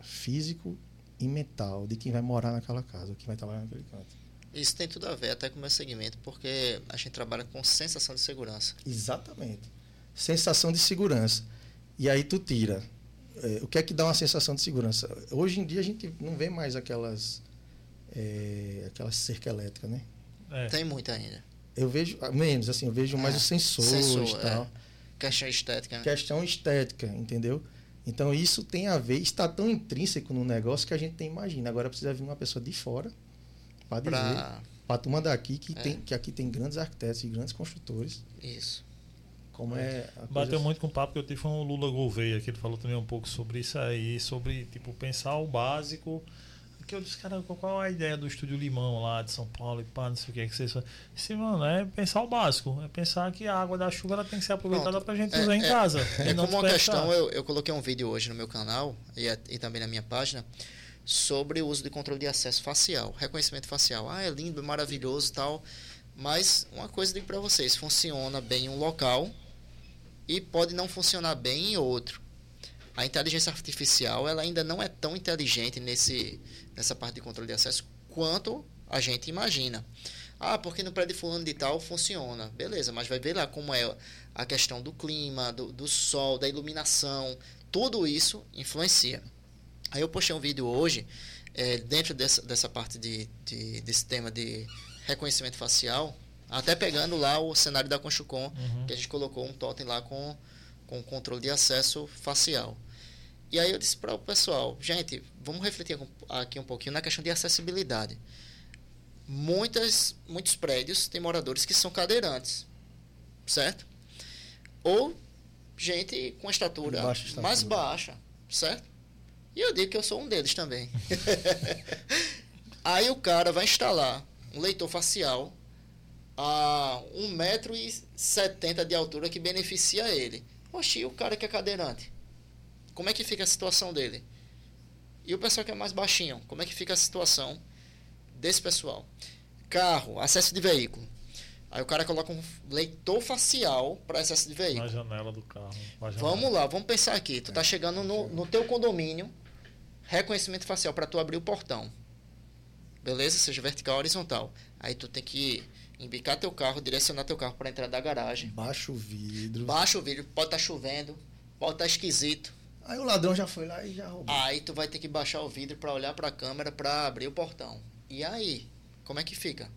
físico e mental de quem vai morar naquela casa, quem vai trabalhar naquele canto. Isso tem tudo a ver até com o meu segmento, porque a gente trabalha com sensação de segurança. Exatamente. Sensação de segurança. E aí tu tira é, o que é que dá uma sensação de segurança? Hoje em dia a gente não vê mais aquelas é, aquelas cerca elétrica, né? É. Tem muita ainda. Eu vejo menos assim, eu vejo mais os sensores Sensor, e tal. É. Questão estética. Né? Questão estética, entendeu? Então isso tem a ver, está tão intrínseco no negócio que a gente nem imagina. Agora precisa vir uma pessoa de fora para dizer, para a turma daqui que, tem, que aqui tem grandes arquitetos e grandes construtores. Isso como é Bateu muito com o papo que eu tive com o Lula Gouveia, que ele falou também um pouco sobre isso aí, sobre tipo pensar o básico. Que eu disse, cara, qual é a ideia do Estúdio Limão lá de São Paulo e pá, não sei o que é que vocês Disse, mano, é pensar o básico. É pensar que a água da chuva ela tem que ser aproveitada Pronto. pra gente é, usar em é, casa. É, como uma questão, eu, eu coloquei um vídeo hoje no meu canal e, e também na minha página sobre o uso de controle de acesso facial, reconhecimento facial. Ah, é lindo, é maravilhoso tal. Mas uma coisa digo para vocês, funciona bem em um local, e pode não funcionar bem em outro. A inteligência artificial ela ainda não é tão inteligente nesse, nessa parte de controle de acesso quanto a gente imagina. Ah, porque no prédio fulano de tal funciona. Beleza, mas vai ver lá como é a questão do clima, do, do sol, da iluminação. Tudo isso influencia. Aí eu postei um vídeo hoje, é, dentro dessa, dessa parte de, de, desse tema de reconhecimento facial, até pegando lá o cenário da Conchucom, uhum. que a gente colocou um totem lá com, com controle de acesso facial. E aí eu disse para o pessoal, gente, vamos refletir aqui um pouquinho na questão de acessibilidade muitas, muitos prédios têm moradores que são cadeirantes, certo? Ou gente com estatura, baixa estatura. mais baixa, certo? E eu digo que eu sou um deles também. Aí o cara vai instalar um leitor facial a 1,70m de altura que beneficia ele. Oxi, o cara que é cadeirante. Como é que fica a situação dele? E o pessoal que é mais baixinho, como é que fica a situação desse pessoal. Carro, acesso de veículo. Aí o cara coloca um leitor facial para acesso de veículo. Na janela do carro. Vamos lá, vamos pensar aqui. Tu tá chegando no, no teu condomínio, reconhecimento facial para tu abrir o portão. Beleza? Seja vertical ou horizontal. Aí tu tem que embicar teu carro, direcionar teu carro para entrar da garagem. Baixa o vidro. Baixa o vidro. Pode estar tá chovendo, pode estar tá esquisito. Aí o ladrão já foi lá e já roubou. Aí tu vai ter que baixar o vidro para olhar para a câmera para abrir o portão. E aí? Como é que fica?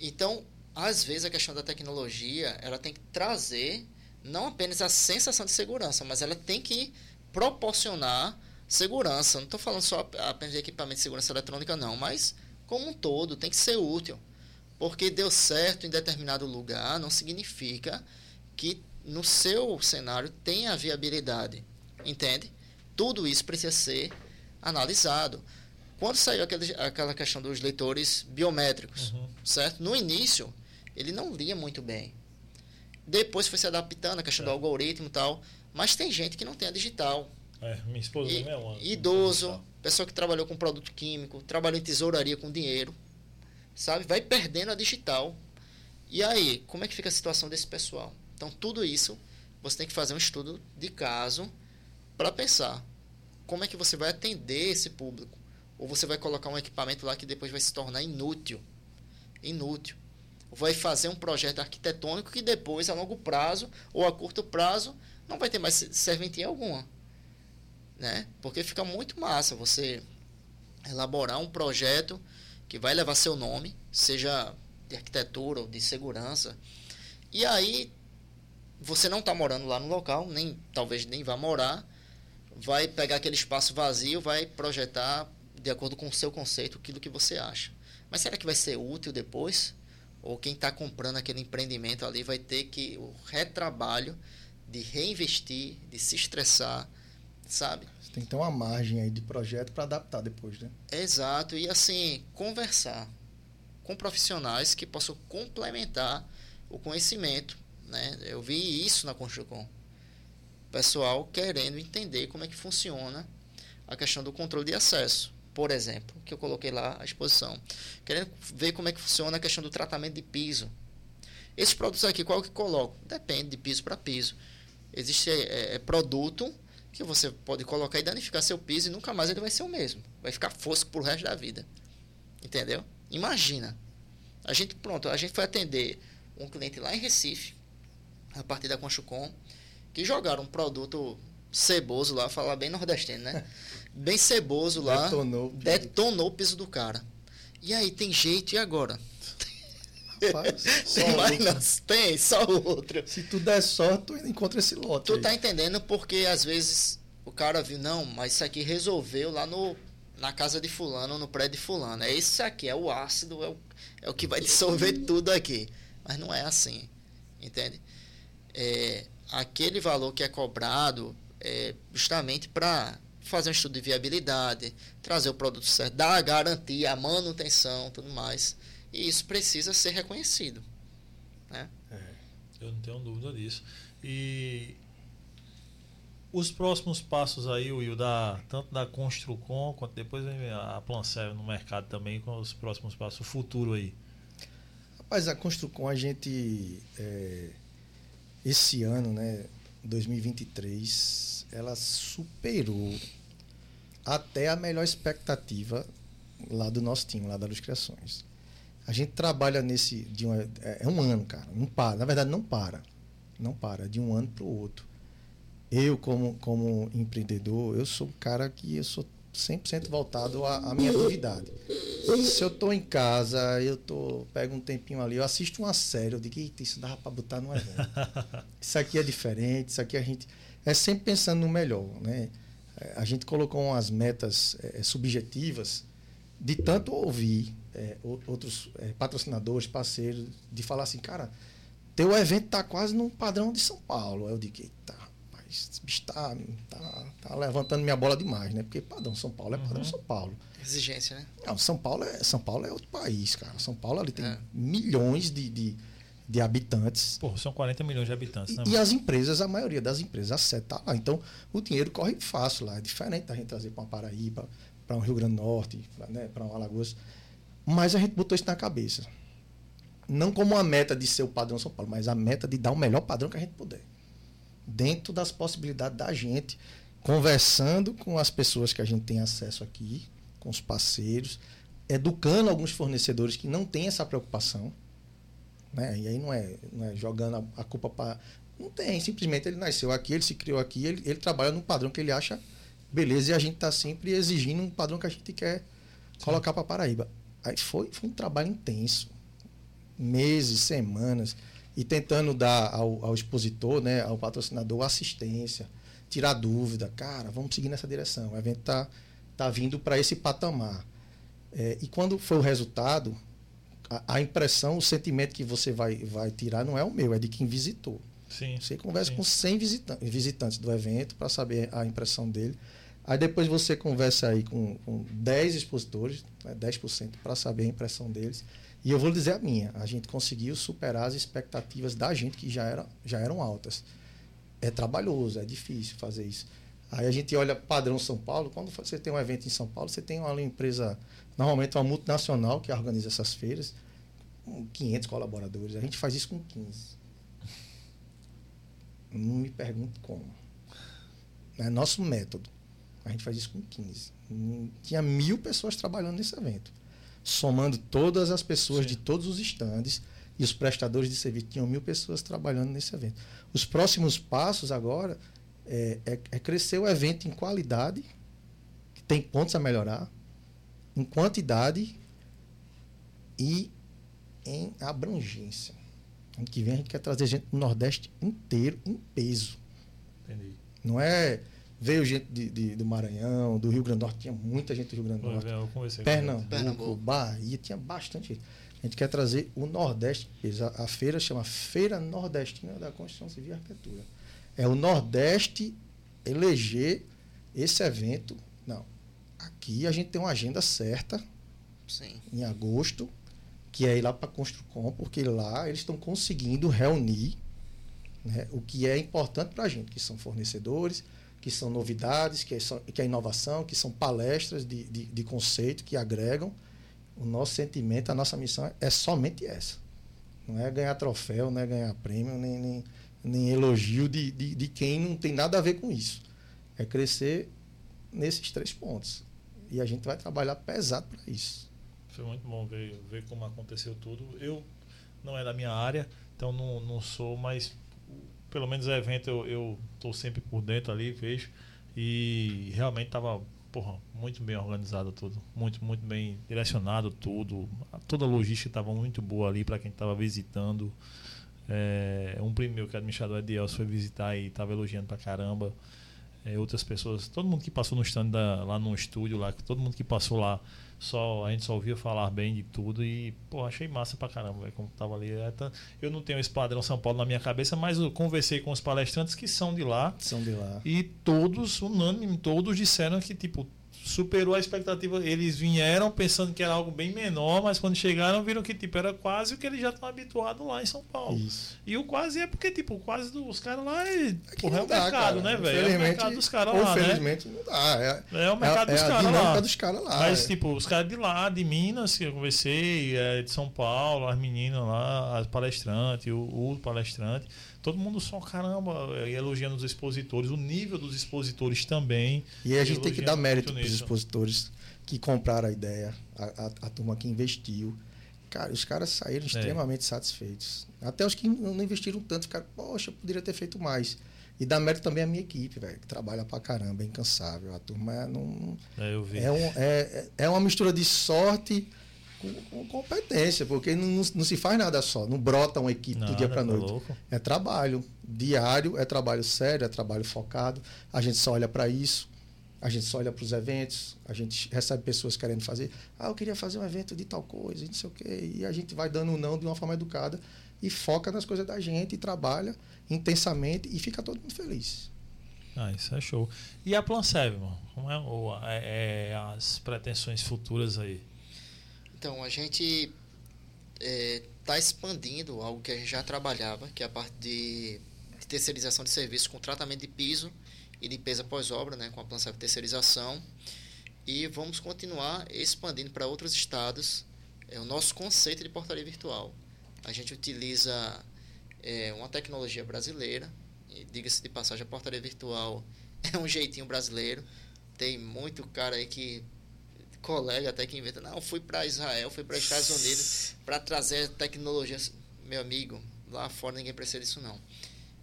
Então, às vezes a questão da tecnologia, ela tem que trazer não apenas a sensação de segurança, mas ela tem que proporcionar segurança. Não estou falando só apenas de equipamento de segurança eletrônica, não, mas como um todo, tem que ser útil. Porque deu certo em determinado lugar não significa que no seu cenário tenha viabilidade. Entende? Tudo isso precisa ser analisado. Quando saiu aquele, aquela questão dos leitores biométricos, uhum. certo? No início, ele não lia muito bem. Depois foi se adaptando a questão é. do algoritmo e tal. Mas tem gente que não tem a digital. É, minha esposa e, é uma. Idoso, pessoa que trabalhou com produto químico, trabalhou em tesouraria com dinheiro, sabe? Vai perdendo a digital. E aí, como é que fica a situação desse pessoal? Então, tudo isso, você tem que fazer um estudo de caso para pensar como é que você vai atender esse público ou você vai colocar um equipamento lá que depois vai se tornar inútil. Inútil. Vai fazer um projeto arquitetônico que depois, a longo prazo ou a curto prazo, não vai ter mais serventia alguma. Né? Porque fica muito massa você elaborar um projeto que vai levar seu nome, seja de arquitetura ou de segurança. E aí você não está morando lá no local, nem talvez nem vá morar, vai pegar aquele espaço vazio, vai projetar de acordo com o seu conceito, aquilo que você acha. Mas será que vai ser útil depois? Ou quem está comprando aquele empreendimento ali vai ter que o retrabalho de reinvestir, de se estressar, sabe? Tem que ter uma margem aí de projeto para adaptar depois, né? Exato. E assim, conversar com profissionais que possam complementar o conhecimento. Né? Eu vi isso na Construcom. Pessoal querendo entender como é que funciona a questão do controle de acesso por exemplo, que eu coloquei lá à exposição. Querendo ver como é que funciona a questão do tratamento de piso. Esses produtos aqui, qual que coloco? Depende de piso para piso. Existe é, é, produto que você pode colocar e danificar seu piso e nunca mais ele vai ser o mesmo. Vai ficar fosco pro resto da vida. Entendeu? Imagina. A gente, pronto, a gente foi atender um cliente lá em Recife, a partir da Conchucom, que jogaram um produto ceboso lá, falar bem nordestino, né? bem ceboso lá. Detonou. Detonou o piso do cara. E aí, tem jeito, e agora? Rapaz, tem mais não, tem, só outro. Se tu der sorte, tu encontra esse lote. Tu aí. tá entendendo porque às vezes o cara viu, não, mas isso aqui resolveu lá no, na casa de fulano, no prédio de fulano. É isso aqui, é o ácido, é o, é o que vai dissolver tudo aqui. Mas não é assim, entende? É, aquele valor que é cobrado é justamente para fazer um estudo de viabilidade, trazer o produto certo, dar a garantia, a manutenção, tudo mais. E isso precisa ser reconhecido. Né? É, eu não tenho dúvida disso. E os próximos passos aí, Will, da, tanto da Construcom quanto depois vem a Plancel no mercado também, com os próximos passos, o futuro aí. Rapaz, a Construcom, a gente, é, esse ano, né, 2023, ela superou até a melhor expectativa lá do nosso time, lá da Luz Criações. A gente trabalha nesse. De uma, é, é um ano, cara. Não para. Na verdade, não para. Não para. De um ano para o outro. Eu, como, como empreendedor, eu sou um cara que eu sou 100% voltado à, à minha atividade. Se eu estou em casa, eu tô, pego um tempinho ali, eu assisto uma série, eu digo, Eita, isso dava para botar no evento. Isso aqui é diferente, isso aqui a gente. É sempre pensando no melhor. Né? É, a gente colocou umas metas é, subjetivas de tanto ouvir é, outros é, patrocinadores, parceiros, de falar assim, cara, teu evento está quase no padrão de São Paulo. Eu digo, eita, rapaz, esse bicho tá, tá, tá, levantando minha bola demais, né? Porque padrão São Paulo é padrão uhum. São Paulo. Exigência, né? Não, São Paulo é, São Paulo é outro país, cara. São Paulo ali tem é. milhões de, de, de, habitantes. Pô, são 40 milhões de habitantes, né? E, e as empresas, a maioria das empresas, a sede tá lá. Então, o dinheiro corre fácil lá. É diferente da gente trazer para uma Paraíba, para um Rio Grande do Norte, para né, um Alagoas. Mas a gente botou isso na cabeça. Não como uma meta de ser o padrão São Paulo, mas a meta de dar o melhor padrão que a gente puder. Dentro das possibilidades da gente, conversando com as pessoas que a gente tem acesso aqui, com os parceiros, educando alguns fornecedores que não têm essa preocupação. Né? E aí não é, não é jogando a, culpa para. Não tem, simplesmente ele nasceu aqui, ele se criou aqui, ele, ele trabalha num padrão que ele acha beleza e a gente está sempre exigindo um padrão que a gente quer Sim. colocar para Paraíba. Aí foi, foi um trabalho intenso. Meses, semanas. E tentando dar ao, ao expositor, né, ao patrocinador, assistência, tirar dúvida. Cara, vamos seguir nessa direção. O evento está tá vindo para esse patamar. É, e quando foi o resultado, a, a, impressão, o sentimento que você vai, vai tirar não é o meu, é de quem visitou. Sim, você conversa sim. com 100 visitantes, visitantes do evento para saber a impressão dele. Aí depois você conversa aí com, com 10 expositores, né, 10%, para saber a impressão deles. E eu vou dizer a minha, a gente conseguiu superar as expectativas da gente, que já, era, já eram altas. É trabalhoso, é difícil fazer isso. Aí a gente olha padrão São Paulo, quando você tem um evento em São Paulo, você tem uma empresa, normalmente uma multinacional que organiza essas feiras, com 500 colaboradores. A gente faz isso com 15. Não me pergunte como. É nosso método. A gente faz isso com 15. Tinha mil pessoas trabalhando nesse evento. Somando todas as pessoas Sim. de todos os estandes e os prestadores de serviço. Tinham mil pessoas trabalhando nesse evento. Os próximos passos agora é, é, é crescer o evento em qualidade, que tem pontos a melhorar, em quantidade e em abrangência. Ano que vem a gente quer trazer gente do Nordeste inteiro em peso. Entendi. Não é Veio gente de, de, do Maranhão, do Rio Grande do Norte, tinha muita gente do Rio Grande do Norte. Eu Pernambuco, Pernambuco, Bahia, tinha bastante gente. A gente quer trazer o Nordeste. A, a feira chama Feira Nordestina da Constituição Civil e Arquitetura. É o Nordeste eleger esse evento. Não. Aqui a gente tem uma agenda certa. Sim. Em agosto, que é ir lá para Construcom, porque lá eles estão conseguindo reunir né, o que é importante para a gente, que são fornecedores, que são novidades, que é, que é inovação, que são palestras de, de, de conceito que agregam. O nosso sentimento, a nossa missão é somente essa. Não é ganhar troféu, não é ganhar prêmio, nem, nem, nem elogio de, de, de quem não tem nada a ver com isso. É crescer nesses três pontos. E a gente vai trabalhar pesado para isso. Foi muito bom ver, ver como aconteceu tudo. Eu não é da minha área, então não, não sou, mas pelo menos o evento eu, eu tô sempre por dentro ali, vejo. E realmente tava, porra, muito bem organizado tudo. Muito, muito bem direcionado tudo. Toda a logística estava muito boa ali para quem estava visitando. É, um primo meu que é administrador Edielso foi visitar e estava elogiando pra caramba. É, outras pessoas, todo mundo que passou no stand da, lá no estúdio, lá, todo mundo que passou lá só a gente só ouvia falar bem de tudo e, pô, achei massa pra caramba, véio, como tava ali. É, eu não tenho esse padrão São Paulo na minha cabeça, mas eu conversei com os palestrantes que são de lá. São de lá. E todos, unânime, todos disseram que, tipo, superou a expectativa. Eles vieram pensando que era algo bem menor, mas quando chegaram viram que tipo era quase o que eles já estão habituados lá em São Paulo. Isso. E o quase é porque tipo, quase dos caras lá é, porra, é o dá, mercado, cara. né, velho? É o mercado dos caras lá, Infelizmente né? não dá. É, é o mercado é, dos é caras lá. dos caras lá. Mas é. tipo, os caras de lá, de Minas, que eu conversei, é, de São Paulo, as meninas lá, as palestrantes, o, o palestrante todo mundo só, caramba, elogiando os expositores, o nível dos expositores também. E a gente tem que dar mérito para os os expositores que compraram a ideia, a, a, a turma que investiu. Cara, os caras saíram é. extremamente satisfeitos. Até os que não investiram tanto ficaram, poxa, eu poderia ter feito mais. E dá mérito também a minha equipe, velho, que trabalha pra caramba, é incansável. A turma é, não, é, eu vi. é, um, é, é uma mistura de sorte com, com competência, porque não, não, se faz nada só, não brota uma equipe nada, do dia para tá noite. Louco. É trabalho diário, é trabalho sério, é trabalho focado. A gente só olha para isso, a gente só olha para os eventos, a gente recebe pessoas querendo fazer. Ah, eu queria fazer um evento de tal coisa, não sei o quê. E a gente vai dando um não de uma forma educada e foca nas coisas da gente e trabalha intensamente e fica todo mundo feliz. Ah, isso é show. E a Plansev, irmão? Como é, é, é as pretensões futuras aí? Então, a gente está é, expandindo algo que a gente já trabalhava, que é a parte de, de terceirização de serviços com tratamento de piso e limpeza pós-obra, né, com a Plansev terceirização. E vamos continuar expandindo para outros estados é, o nosso conceito de portaria virtual. A gente utiliza é, uma tecnologia brasileira, e diga-se de passagem, a portaria virtual é um jeitinho brasileiro. Tem muito cara aí que colega até que inventa, não, fui para Israel, fui para Estados Unidos para trazer tecnologias. Meu amigo, lá fora ninguém precisa disso não.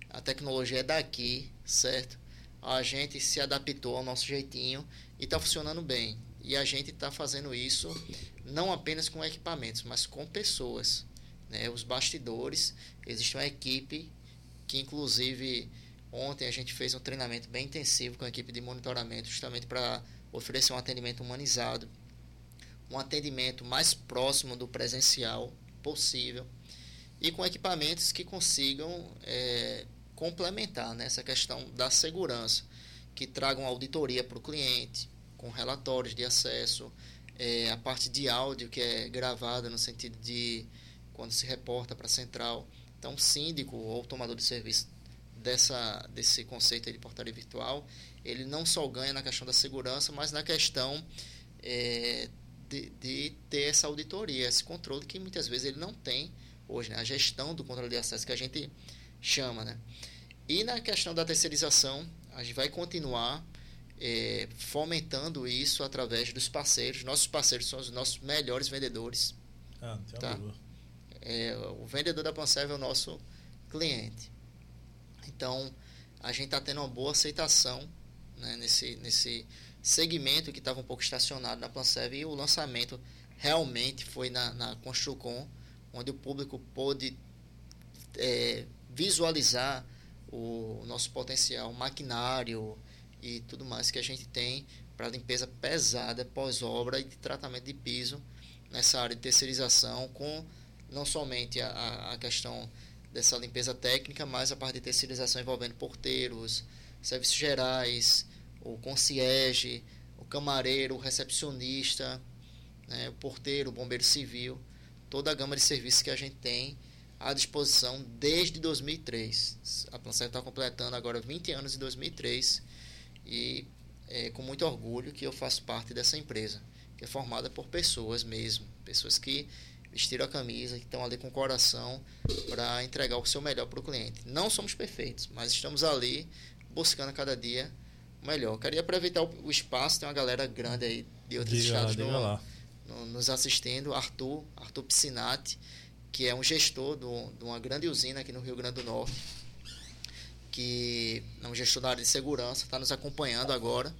A tecnologia é daqui, certo? A gente se adaptou ao nosso jeitinho e está funcionando bem. E a gente está fazendo isso não apenas com equipamentos, mas com pessoas. Né? Os bastidores, existe uma equipe que inclusive ontem a gente fez um treinamento bem intensivo com a equipe de monitoramento justamente para oferecer um atendimento humanizado, um atendimento mais próximo do presencial possível e com equipamentos que consigam é, complementar né, questão da segurança, que tragam auditoria para o cliente, com relatórios de acesso, é, a parte de áudio que é gravada no sentido de quando se reporta para a central. Então, síndico ou tomador de serviço dessa, desse conceito de portaria virtual, ele não só ganha na questão da segurança, mas na questão é, de, de, ter essa auditoria, esse controle que muitas vezes ele não tem hoje, né? a gestão do controle de acesso que a gente chama. Né? E na questão da terceirização, a gente vai continuar é, fomentando isso através dos parceiros. Nossos parceiros são os nossos melhores vendedores. Ah, não tem tá? É, o vendedor da Panserv é o nosso cliente. Então, a gente está tendo uma boa aceitação né, nesse, nesse segmento que estava um pouco estacionado na Plansev e o lançamento realmente foi na, na Construcom, onde o público pôde é, visualizar o, o nosso potencial maquinário e tudo mais que a gente tem para limpeza pesada pós-obra e de tratamento de piso nessa área de terceirização com não somente a, a questão dessa limpeza técnica, mas a parte de terceirização envolvendo porteiros, serviços gerais, o concierge, o camareiro, o recepcionista, né, o porteiro, o bombeiro civil, toda a gama de serviços que a gente tem à disposição desde 2003. A Plancet está completando agora 20 anos em 2003 e é com muito orgulho que eu faço parte dessa empresa, que é formada por pessoas mesmo, pessoas que vestiram a camisa, que estão ali com o coração para entregar o seu melhor para o cliente. Não somos perfeitos, mas estamos ali buscando a cada dia melhor. Queria aproveitar o, espaço, tem uma galera grande aí de outros diga estados no, no, nos assistindo. Arthur, Arthur Piscinati, que é um gestor do, de uma grande usina aqui no Rio Grande do Norte, que é um gestor da área de segurança, está nos acompanhando agora.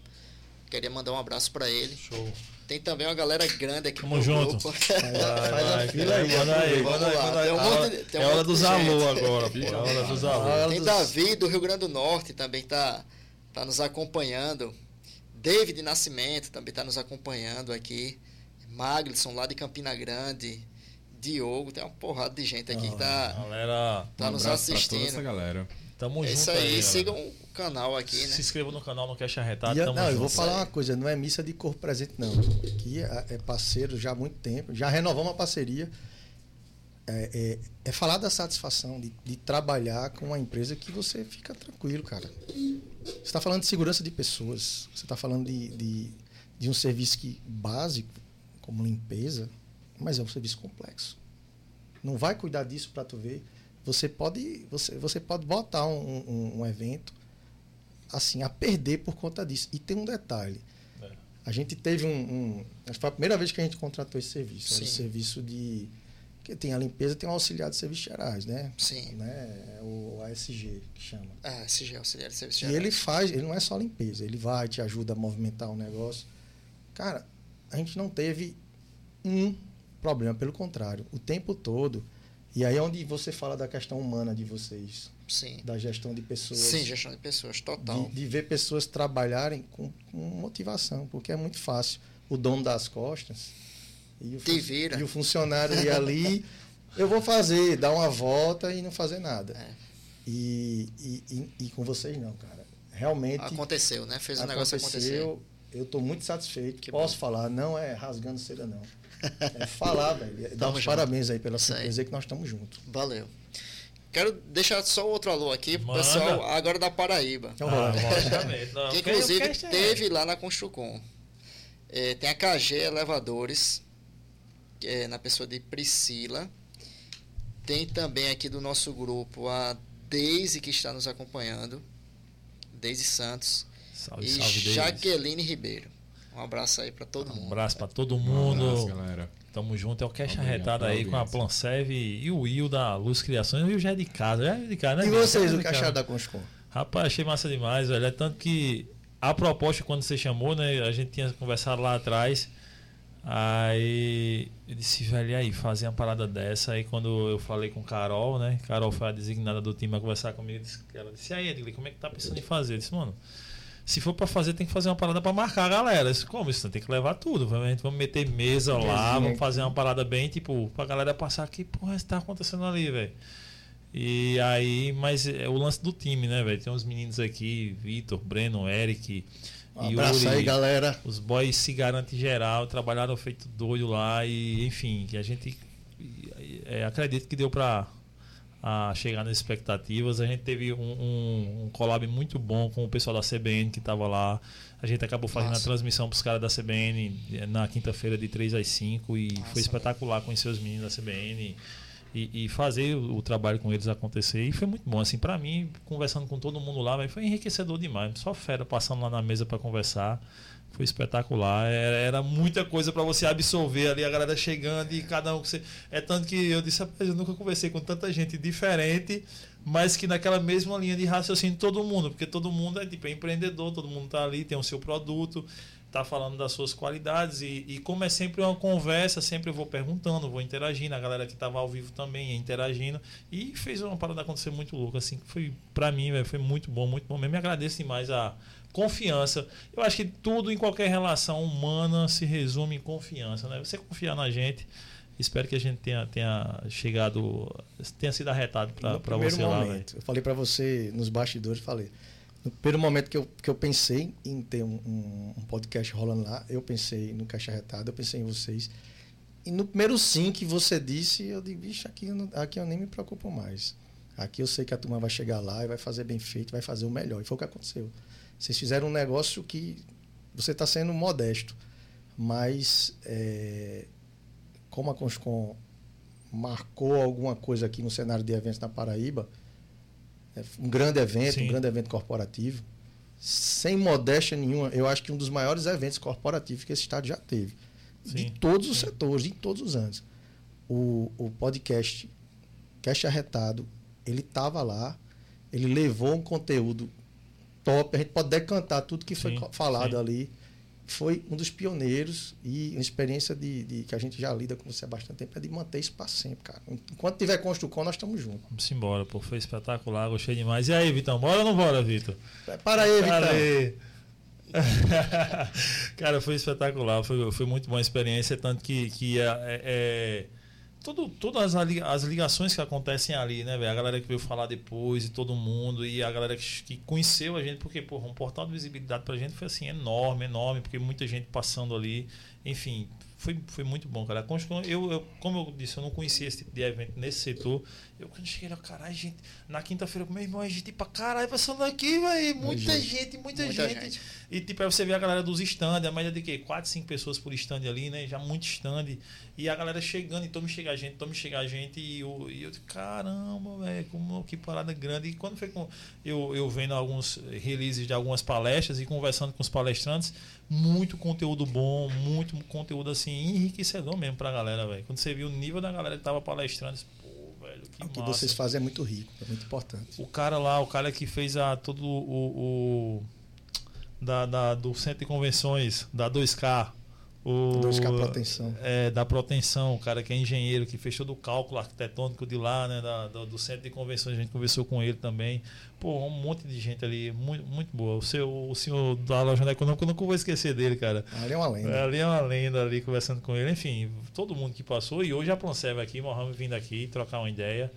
Queria mandar um abraço para ele. Show. Tem também uma galera grande aqui Tamo junto. Grupo. Vai, vai, faz a fila aí. Manda aí, manda aí. Manda aí. Um é hora dos alô agora, pô. É hora dos alô. Tem Davi do Rio Grande do Norte também tá, tá nos acompanhando. David Nascimento também tá nos acompanhando aqui. Maglison lá de Campina Grande. Diogo, tem uma porrada de gente aqui que tá, galera, tá um nos assistindo. essa galera. Tamo é junto isso aí, aí sigam o canal aqui, né? Se inscrevam no canal, no Cash Arretado. E, não, junto. eu vou falar uma coisa, não é missa de corpo presente, não. Aqui é, é parceiro já há muito tempo, já renovamos a parceria. É, é, é falar da satisfação de, de, trabalhar com uma empresa que você fica tranquilo, cara. Você está falando de segurança de pessoas, você está falando de, de, de um serviço que, básico, como limpeza, mas é um serviço complexo. Não vai cuidar disso para tu ver você pode, você, você pode botar um, um, um, evento assim a perder por conta disso. E tem um detalhe. É. A gente teve um, um, Acho que foi a primeira vez que a gente contratou esse serviço. Sim. Esse serviço de. Tem a limpeza tem o auxiliar de serviços gerais, né? Sim. Né? É o ASG que chama. É, ASG, auxiliar de serviços gerais. E ele faz, ele não é só limpeza, ele vai, te ajuda a movimentar o negócio. Cara, a gente não teve um problema, pelo contrário, o tempo todo. E aí é onde você fala da questão humana de vocês. Sim. Da gestão de pessoas. Sim, gestão de pessoas, total. De, de ver pessoas trabalharem com, com, motivação, porque é muito fácil. O dono das costas e o, Te vira. E o funcionário ir ali, eu vou fazer, dar uma volta e não fazer nada. É. E, e, e, e, com vocês não, cara. Realmente. Aconteceu, né? Fez o negócio acontecer. Eu estou muito satisfeito. Que Posso bom. falar, não é rasgando seda, não. É falar, velho. Dar os parabéns aí pela surpresa que nós estamos juntos. Valeu. Quero deixar só outro alô aqui pro pessoal agora da Paraíba. Ah, que inclusive é teve lá na Construcom. É, tem a KG Elevadores, é, na pessoa de Priscila. Tem também aqui do nosso grupo a Deise que está nos acompanhando. Deise Santos. Salve, e salve, Jaqueline Ribeiro. Um abraço aí para todo mundo. Um abraço para todo mundo. Um abraço, galera. Tamo junto. É o Cash Arretado aí com a Plansev e o Will da Luz Criações. O Will já é de casa, já é de casa, né? E vocês, o Caixa da Conscom? Rapaz, achei massa demais, velho. É tanto que a proposta, quando você chamou, né? A gente tinha conversado lá atrás. Aí eu disse, velho, e aí, fazer uma parada dessa. Aí quando eu falei com Carol, né? Carol foi a designada do time a conversar comigo. Ela disse, e aí, Edgley, como é que tá pensando em fazer? Eu disse, mano, se for para fazer, tem que fazer uma parada para marcar a galera. Disse, como isso? Tem que levar tudo. Vamos, vamos meter mesa lá, vamos fazer uma parada bem, tipo, pra galera passar aqui, porra, isso tá acontecendo ali, velho. E aí, mas é o lance do time, né, velho? Tem uns meninos aqui, Vitor, Breno, Eric. Um abraço Yuri, aí, galera. Os boys se garantem geral, trabalharam feito doido lá e, enfim, que a gente é, acredito que deu para chegar nas expectativas. A gente teve um, um, um collab muito bom com o pessoal da CBN que estava lá. A gente acabou fazendo Nossa. a transmissão para os caras da CBN eh, na quinta-feira de 3 às 5 e Nossa, foi espetacular conhecer os meninos da CBN e, e fazer o, o, trabalho com eles acontecer. E foi muito bom. Assim, para mim, conversando com todo mundo lá, foi enriquecedor demais. Só fera passando lá na mesa para conversar. Foi espetacular. Era, era muita coisa para você absorver ali, a galera chegando e cada um. Você... É tanto que eu disse, eu nunca conversei com tanta gente diferente, mas que naquela mesma linha de raciocínio todo mundo, porque todo mundo é tipo é empreendedor, todo mundo tá ali, tem o seu produto, tá falando das suas qualidades e, e como é sempre uma conversa, sempre eu vou perguntando, vou interagindo, a galera que estava ao vivo também interagindo e fez uma parada acontecer muito louca, assim, foi para mim, véio, foi muito bom, muito bom mesmo. Me agradeço demais a confiança. Eu acho que tudo em qualquer relação humana se resume em confiança, né? Você confiar na gente. Espero que a gente tenha, tenha chegado, tenha sido arretado para você momento, lá. Eu falei para você nos bastidores, falei. No primeiro momento que eu, que eu pensei em ter um, um, um podcast rolando lá, eu pensei no Caixa Arretado, eu pensei em vocês. E no primeiro sim que você disse, eu disse, bicho, aqui, aqui eu nem me preocupo mais. Aqui eu sei que a turma vai chegar lá e vai fazer bem feito, vai fazer o melhor. E foi o que aconteceu. Vocês fizeram um negócio que você está sendo modesto, mas é, como a Conscom marcou alguma coisa aqui no cenário de eventos na Paraíba, um grande evento, Sim. um grande evento corporativo, sem modéstia nenhuma, eu acho que um dos maiores eventos corporativos que esse estado já teve. Sim. De todos os setores, em todos os anos. O, o podcast Cast Arretado, ele estava lá, ele levou um conteúdo top. A gente pode decantar tudo que foi sim, falado sim. ali. Foi um dos pioneiros e uma experiência de, de, que a gente já lida com você há bastante tempo é de manter isso para sempre, cara. Enquanto tiver Construcom, nós estamos juntos. Vamos embora, pô. Foi espetacular, gostei demais. E aí, Vitão, bora ou não bora, Vitor? Para aí, Vitão. Aí. cara, foi espetacular, foi, foi muito boa a experiência, tanto que, que é, é, é tudo, todas as ligações que acontecem ali, né, velho? A galera que veio falar depois e todo mundo, e a galera que, que conheceu a gente, porque, porra, um portal de visibilidade pra gente foi assim, enorme, enorme, porque muita gente passando ali. Enfim, foi, foi muito bom, cara. Eu, eu, como eu disse, eu não conhecia esse tipo de evento nesse setor. Eu quando cheguei lá, caralho, gente, na quinta-feira meu irmão, a gente pra caralho passando aqui, velho. Muita gente, muita, muita gente. gente. E tipo, aí você vê a galera dos stands, a média de quê? 4, 5 pessoas por stand ali, né? Já muito stand. E a galera chegando, e tome chegar gente, tome chegar gente. E eu, e eu caramba, velho, como que parada grande. E quando foi com. Eu, eu vendo alguns releases de algumas palestras e conversando com os palestrantes, muito conteúdo bom, muito conteúdo assim, enriquecedor mesmo pra galera, velho. Quando você viu o nível da galera que tava palestrando, velho. Que o que massa. vocês fazem é muito rico, é muito importante. O cara lá, o cara que fez a todo o, o da, da, do centro de convenções da 2K, o, 2K Proteção. É, da Proteção, o cara que é engenheiro, que fez todo o cálculo arquitetônico de lá, né? Da, do, do, centro de convenções, a gente conversou com ele também. Pô, um monte de gente ali, muito, muito boa. O, seu, o senhor da loja econômica, eu nunca vou esquecer dele, cara. Ali é uma lenda. Ali é uma lenda ali, conversando com ele. Enfim, todo mundo que passou. E hoje a Pronserve aqui, Mohamed vindo aqui, trocar uma ideia.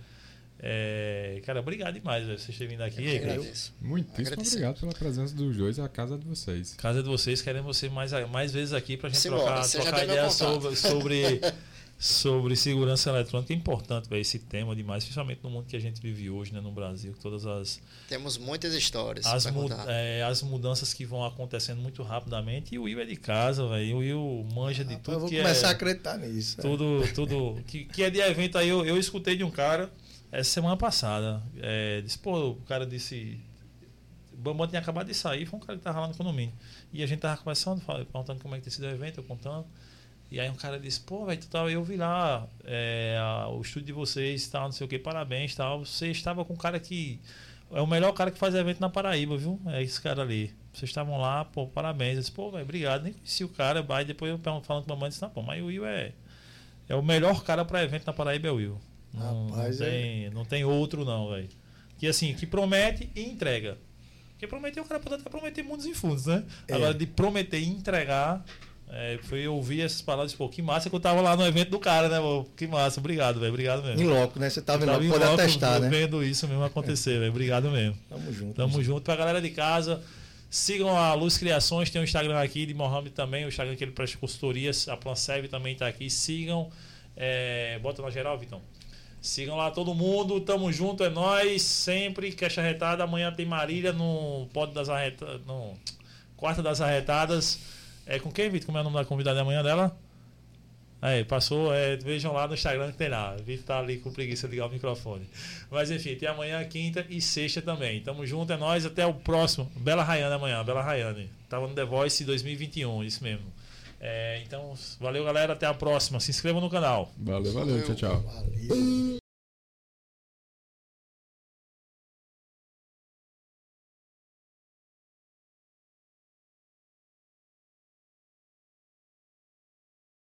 É, cara, obrigado demais véio, vocês terem vindo aqui. Eu agradeço. Muitíssimo obrigado pela presença dos dois, a casa de vocês. Casa de vocês, queremos você mais, mais vezes aqui para a gente Simbora, trocar, trocar ideia sobre, sobre, sobre segurança eletrônica. É importante véio, esse tema demais, principalmente no mundo que a gente vive hoje, né, no Brasil. Todas as. Temos muitas histórias. As, mu é, as mudanças que vão acontecendo muito rapidamente. E o Will é de casa, velho. O Will manja de ah, tudo. Eu vou que começar é, a acreditar nisso. Tudo, é. tudo que, que é de evento aí. Eu, eu escutei de um cara essa semana passada. É, disse, pô, o cara disse. O Bambam tinha acabado de sair, foi um cara que tava lá no condomínio. E a gente tava conversando, perguntando como é que tem sido o evento, eu contando. E aí um cara disse, pô, velho, tava, eu vi lá é, o estúdio de vocês, tal, não sei o que, parabéns, tal. Você estava com um cara que. É o melhor cara que faz evento na Paraíba, viu? É esse cara ali. Vocês estavam lá, pô, parabéns. Eu disse, pô, velho, obrigado. Nem conheci o cara, aí depois eu falando com a mamãe, disse, não, pô, mas o Will é. É o melhor cara para evento na Paraíba, é o Will. Não, Rapaz, não, tem, é... não tem outro, não, velho. Que assim, que promete e entrega. Porque prometer, o cara pode até prometer mundos e fundos, né? É. Agora, de prometer e entregar. É, foi ouvir essas palavras, pô, que massa que eu tava lá no evento do cara, né, pô? Que massa, obrigado, velho. Obrigado mesmo. Em loco, né? Você tava, tava em loco, pode atestar, né? vendo isso mesmo acontecer, velho. Obrigado mesmo. Tamo junto. Tamo junto. junto. Pra galera de casa, sigam a Luz Criações, tem o um Instagram aqui de Mohamed também, o Instagram que ele presta consultorias, a Planserve também tá aqui. Sigam. É, bota na geral, Vitão. Sigam lá todo mundo, tamo junto, é nós sempre. Queixa Arretada, amanhã tem Marília no Pódio das Arretadas, no Quarta das Arretadas. É com quem, Vitor? Como é o nome da convidada amanhã dela? Aí, passou, é, vejam lá no Instagram que tem lá. Vitor tá ali com preguiça de ligar o microfone. Mas enfim, tem amanhã, quinta e sexta também. Tamo junto, é nós, até o próximo. Bela Rayane amanhã, Bela Rayane. Tava no The Voice 2021, isso mesmo. É, então, valeu galera, até a próxima. Se inscrevam no canal. Valeu, valeu, tchau, tchau. Valeu.